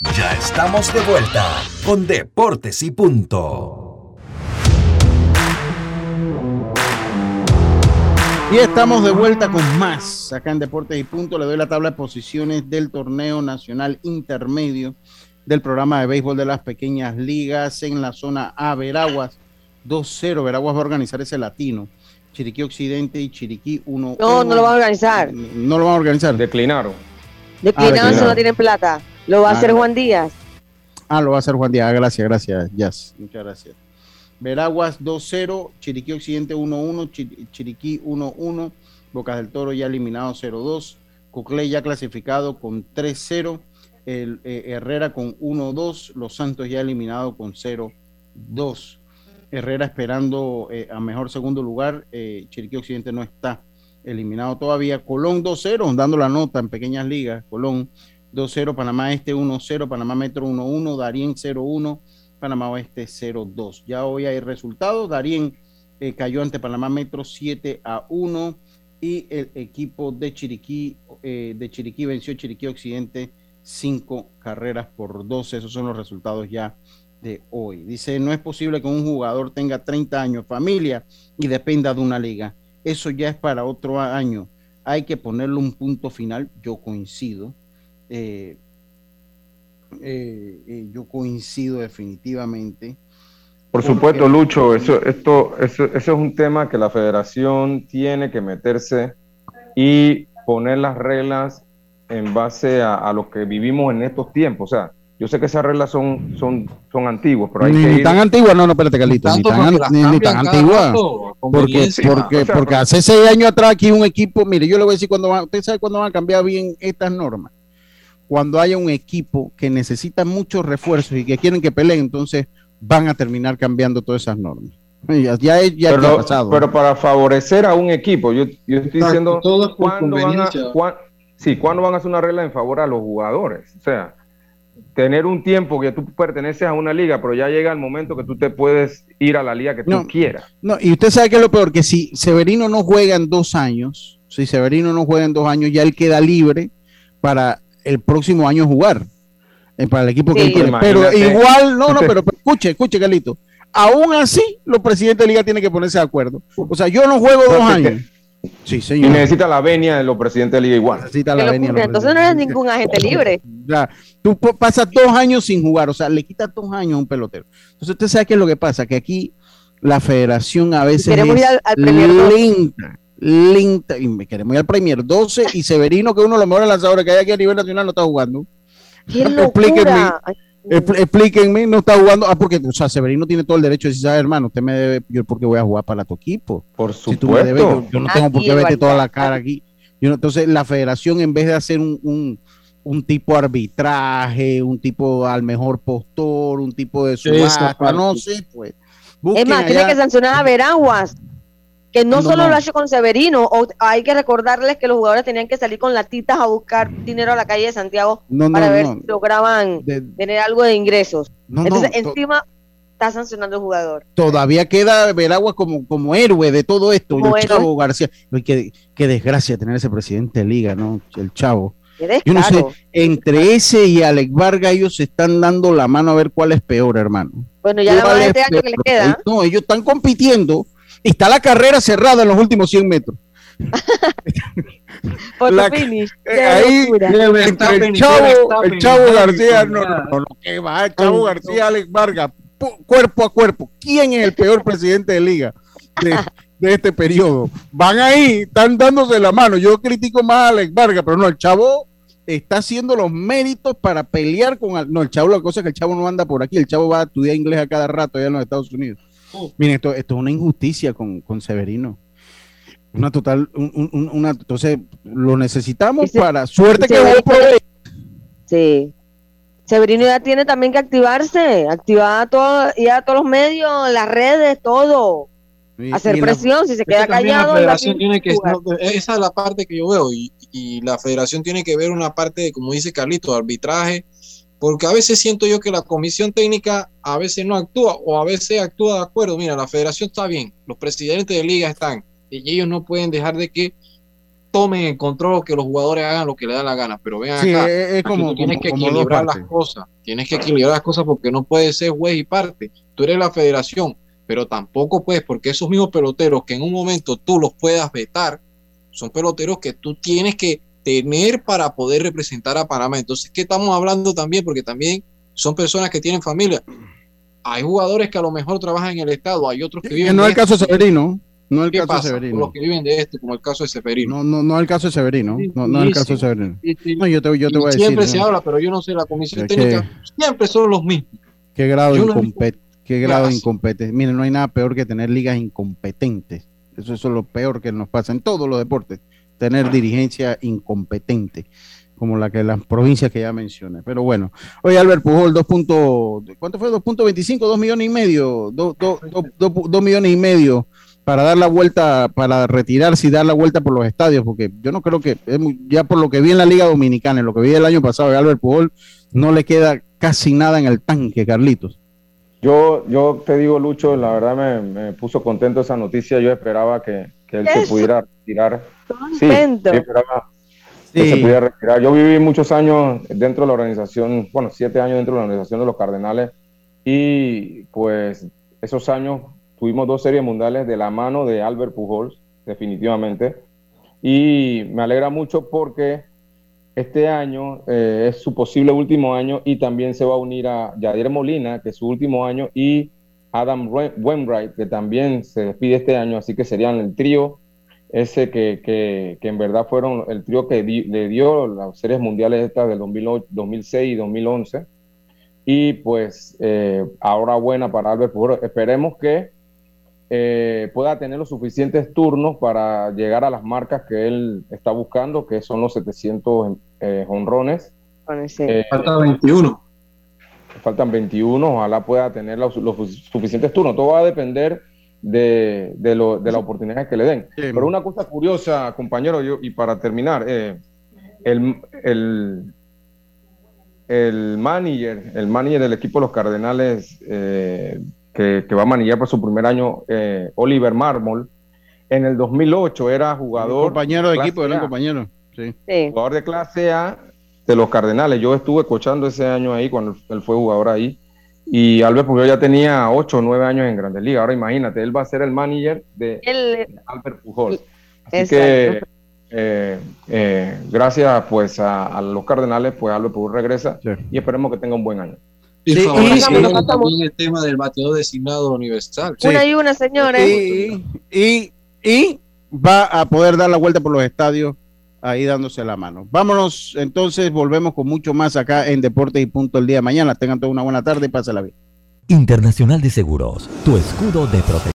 Speaker 2: Ya estamos de vuelta con Deportes y Punto.
Speaker 1: Y estamos de vuelta con más acá en Deportes y Punto. Le doy la tabla de posiciones del torneo nacional intermedio del programa de béisbol de las pequeñas ligas en la zona A, Veraguas 2-0. Veraguas va a organizar ese latino. Chiriquí Occidente y Chiriquí 1
Speaker 4: No, no lo van a organizar.
Speaker 1: No lo van a organizar.
Speaker 5: Declinaron.
Speaker 4: Declinaron, ah, no tienen plata. Lo va a hacer ah. Juan Díaz.
Speaker 1: Ah, lo va a hacer Juan Díaz. Ah, gracias, gracias, Jazz. Muchas gracias. Veraguas 2-0, Chiriquí Occidente 1-1, Chiriquí 1-1, Bocas del Toro ya eliminado 0-2, Coclé ya clasificado con 3-0, el, eh, Herrera con 1-2, Los Santos ya eliminado con 0-2. Herrera esperando eh, a mejor segundo lugar. Chiriquí Occidente no está eliminado todavía. Colón 2-0, dando la nota en pequeñas ligas. Colón 2-0, Panamá Este 1-0, Panamá Metro 1-1, Darien 0-1, Panamá Oeste 0-2. Ya hoy hay resultados. Darien eh, cayó ante Panamá Metro 7 a 1 y el equipo de Chiriquí, eh, de Chiriquí venció Chiriquí Occidente 5 carreras por 12. Esos son los resultados ya de hoy. Dice, no es posible que un jugador tenga 30 años, familia y dependa de una liga. Eso ya es para otro año. Hay que ponerle un punto final. Yo coincido. Eh, yo coincido definitivamente.
Speaker 5: Por supuesto, Lucho, eso, esto, eso, es un tema que la federación tiene que meterse y poner las reglas en base a, lo que vivimos en estos tiempos. O sea, yo sé que esas reglas son, son, son antiguas, pero hay
Speaker 1: ni,
Speaker 5: que
Speaker 1: ni tan antiguas, no, no, espérate, Carlito, ni tan, ni, tan antiguas. Porque, porque, porque hace seis años atrás aquí un equipo, mire, yo le voy a decir cuando va, usted sabe cuándo van a cambiar bien estas normas. Cuando haya un equipo que necesita muchos refuerzos y que quieren que peleen, entonces van a terminar cambiando todas esas normas. Ya, ya, ya
Speaker 5: pero, pasado. pero para favorecer a un equipo, yo, yo estoy diciendo ¿cuándo van, a, sí, ¿cuándo van a hacer una regla en favor a los jugadores? O sea, tener un tiempo que tú perteneces a una liga, pero ya llega el momento que tú te puedes ir a la liga que tú quieras.
Speaker 1: No, y usted sabe que es lo peor, que si Severino no juega en dos años, si Severino no juega en dos años, ya él queda libre para el próximo año jugar. Eh, para el equipo que él tiene. Pero igual, no, no, pero, escuche, escuche, Carlito. Aún así, los presidentes de liga tienen que ponerse de acuerdo. O sea, yo no juego dos años.
Speaker 5: Sí, señor. Y necesita la venia de los presidentes de liga igual.
Speaker 4: Necesita la venia. Entonces no eres ningún agente libre.
Speaker 1: Ya, tú pasas dos años sin jugar, o sea, le quitas dos años a un pelotero. Entonces usted sabe qué es lo que pasa, que aquí la federación a veces es lenta, lenta, y queremos ir al Premier 12 y Severino, que uno de los mejores lanzadores que hay aquí a nivel nacional, no está jugando. Explíquenme, explíquenme, no está jugando. Ah, porque, o sea, Severino tiene todo el derecho de decir, hermano, usted me debe, yo porque voy a jugar para tu equipo.
Speaker 5: Por supuesto.
Speaker 1: yo, no tengo por qué verte toda la cara aquí. Yo, entonces, la federación, en vez de hacer un, un, tipo arbitraje, un tipo al mejor postor, un tipo de subasta, no sé, pues.
Speaker 4: Es más, tiene que sancionar a Veraguas que no, solo lo ha hecho con Severino, o hay que recordarles que los jugadores tenían que salir con latitas a buscar dinero a la calle de Santiago para ver si lograban tener algo de ingresos. Entonces, encima está sancionando el jugador.
Speaker 1: Todavía queda Veragua como, como héroe de todo esto, el Chavo García. Qué, qué, desgracia tener ese presidente de liga, ¿no? El Chavo. Yo no sé, entre ese y Alex Vargas ellos se están dando la mano a ver cuál es peor, hermano.
Speaker 4: Bueno, ya la este año que le queda.
Speaker 1: No, ellos están compitiendo está la carrera cerrada en los últimos 100 metros.
Speaker 4: finish.
Speaker 1: Eh, ahí, el chavo, el chavo García, no, no, no, que va, el chavo García, Alex Vargas, cuerpo a cuerpo. ¿Quién es el peor presidente de liga de, de, este periodo? Van ahí, están dándose la mano. Yo critico más a Alex Vargas, pero no, el chavo está haciendo los méritos para pelear con. No, el chavo, la cosa es que el chavo no anda por aquí, el chavo va a estudiar inglés a cada rato allá en los Estados Unidos. Miren, esto, esto es una injusticia con, con Severino. Una total, una, entonces lo necesitamos para suerte que
Speaker 4: Sí. Severino ya tiene también que activarse, activar todo, ir a todos los medios, las redes, todo. hacer presión, si se queda callado.
Speaker 6: tiene que, esa es la parte que yo veo y, y, la federación tiene que ver una parte, como dice Carlito, arbitraje, porque a veces siento yo que la comisión técnica a veces no actúa o a veces actúa de acuerdo. Mira, la federación está bien, los presidentes de liga están y ellos no pueden dejar de que tomen el control, que los jugadores hagan lo que le da la gana. Pero vean acá, es como, tienes que equilibrar las cosas, tienes que equilibrar las cosas porque no puedes ser juez y parte. Tú eres la federación, pero tampoco puedes, porque esos mismos peloteros que en un momento tú los puedas vetar, son peloteros que tú tienes que tener para poder representar a Panamá. Entonces, ¿qué estamos hablando también? Porque también son personas que tienen familia. Hay jugadores que a lo mejor trabajan en el Estado, hay otros que viven.
Speaker 1: No es el caso de Severino. No es el caso de Severino.
Speaker 6: Los que viven de este, como el caso de Severino.
Speaker 1: No, no, no es el caso de Severino. no, no es el caso de Severino. no, yo te, yo te voy a
Speaker 6: decir. Siempre se habla, pero yo no sé, la comisión técnica siempre son los mismos.
Speaker 1: Qué grado de Qué grado de incompetencia. Miren, no hay nada peor que tener ligas incompetentes. Eso, eso es lo peor que nos pasa en todos los deportes tener dirigencia incompetente. como la que las provincias que ya mencioné. Pero bueno, oye Albert Pujol, 2. ¿cuánto fue? 2.25, 2 millones y medio, 2 millones y medio para dar la vuelta, para retirarse y dar la vuelta por los estadios, porque yo no creo que, ya por lo que vi en la Liga Dominicana, en lo que vi el año pasado de Albert Pujol, no le queda casi nada en el tanque, Carlitos.
Speaker 5: Yo, yo te digo, Lucho, la verdad me, puso contento esa noticia. Yo esperaba que, él se pudiera retirar. Sí, esperaba que se pudiera retirar. Yo viví muchos años dentro de la organización, bueno, siete años dentro de la organización de los Cardenales, y pues esos años tuvimos dos series mundiales de la mano de Albert Pujols, definitivamente. Y me alegra mucho porque este año eh, es su posible último año y también se va a unir a Yadier Molina, que es su último año, y Adam Wainwright, que también se despide este año, así que serían el trío ese que, que, en verdad fueron el trío que le dio las series mundiales estas del 2006 y 2011. Y pues eh, ahora buena para Albert Pujol. Esperemos que eh, pueda tener los suficientes turnos para llegar a las marcas que él está buscando, que son los 700 eh, honrones.
Speaker 6: Eh, faltan 21.
Speaker 5: Faltan 21, ojalá pueda tener los, suficientes turnos. Todo va a depender de, de, lo, de las oportunidades que le den. Pero una cosa curiosa, compañero, yo, y para terminar, el, el, el, manager, el manager del equipo de los Cardenales que, va a manillar por su primer año, eh, Oliver Marmol. En el 2008 era jugador.
Speaker 1: compañero de equipo, era un compañero. Sí.
Speaker 5: Jugador de clase A de los Cardenales. Yo estuve coachando ese año ahí cuando él fue jugador ahí. Y Albert Pujol ya tenía 8 o 9 años en Grandes Ligas. Ahora imagínate, él va a ser el manager de Albert Pujol. Así que eh, eh, gracias pues a, los Cardenales, pues Albert Pujol regresa y esperemos que tenga un buen año.
Speaker 6: Y también el tema del bateador designado universal.
Speaker 4: Una y una, señores.
Speaker 1: Y, y, va a poder dar la vuelta por los estadios ahí dándose la mano. Vámonos, entonces volvemos con mucho más acá en Deportes y Punto el día de mañana. Tengan toda una buena tarde y la bien.
Speaker 3: Internacional de Seguros, tu escudo de protección.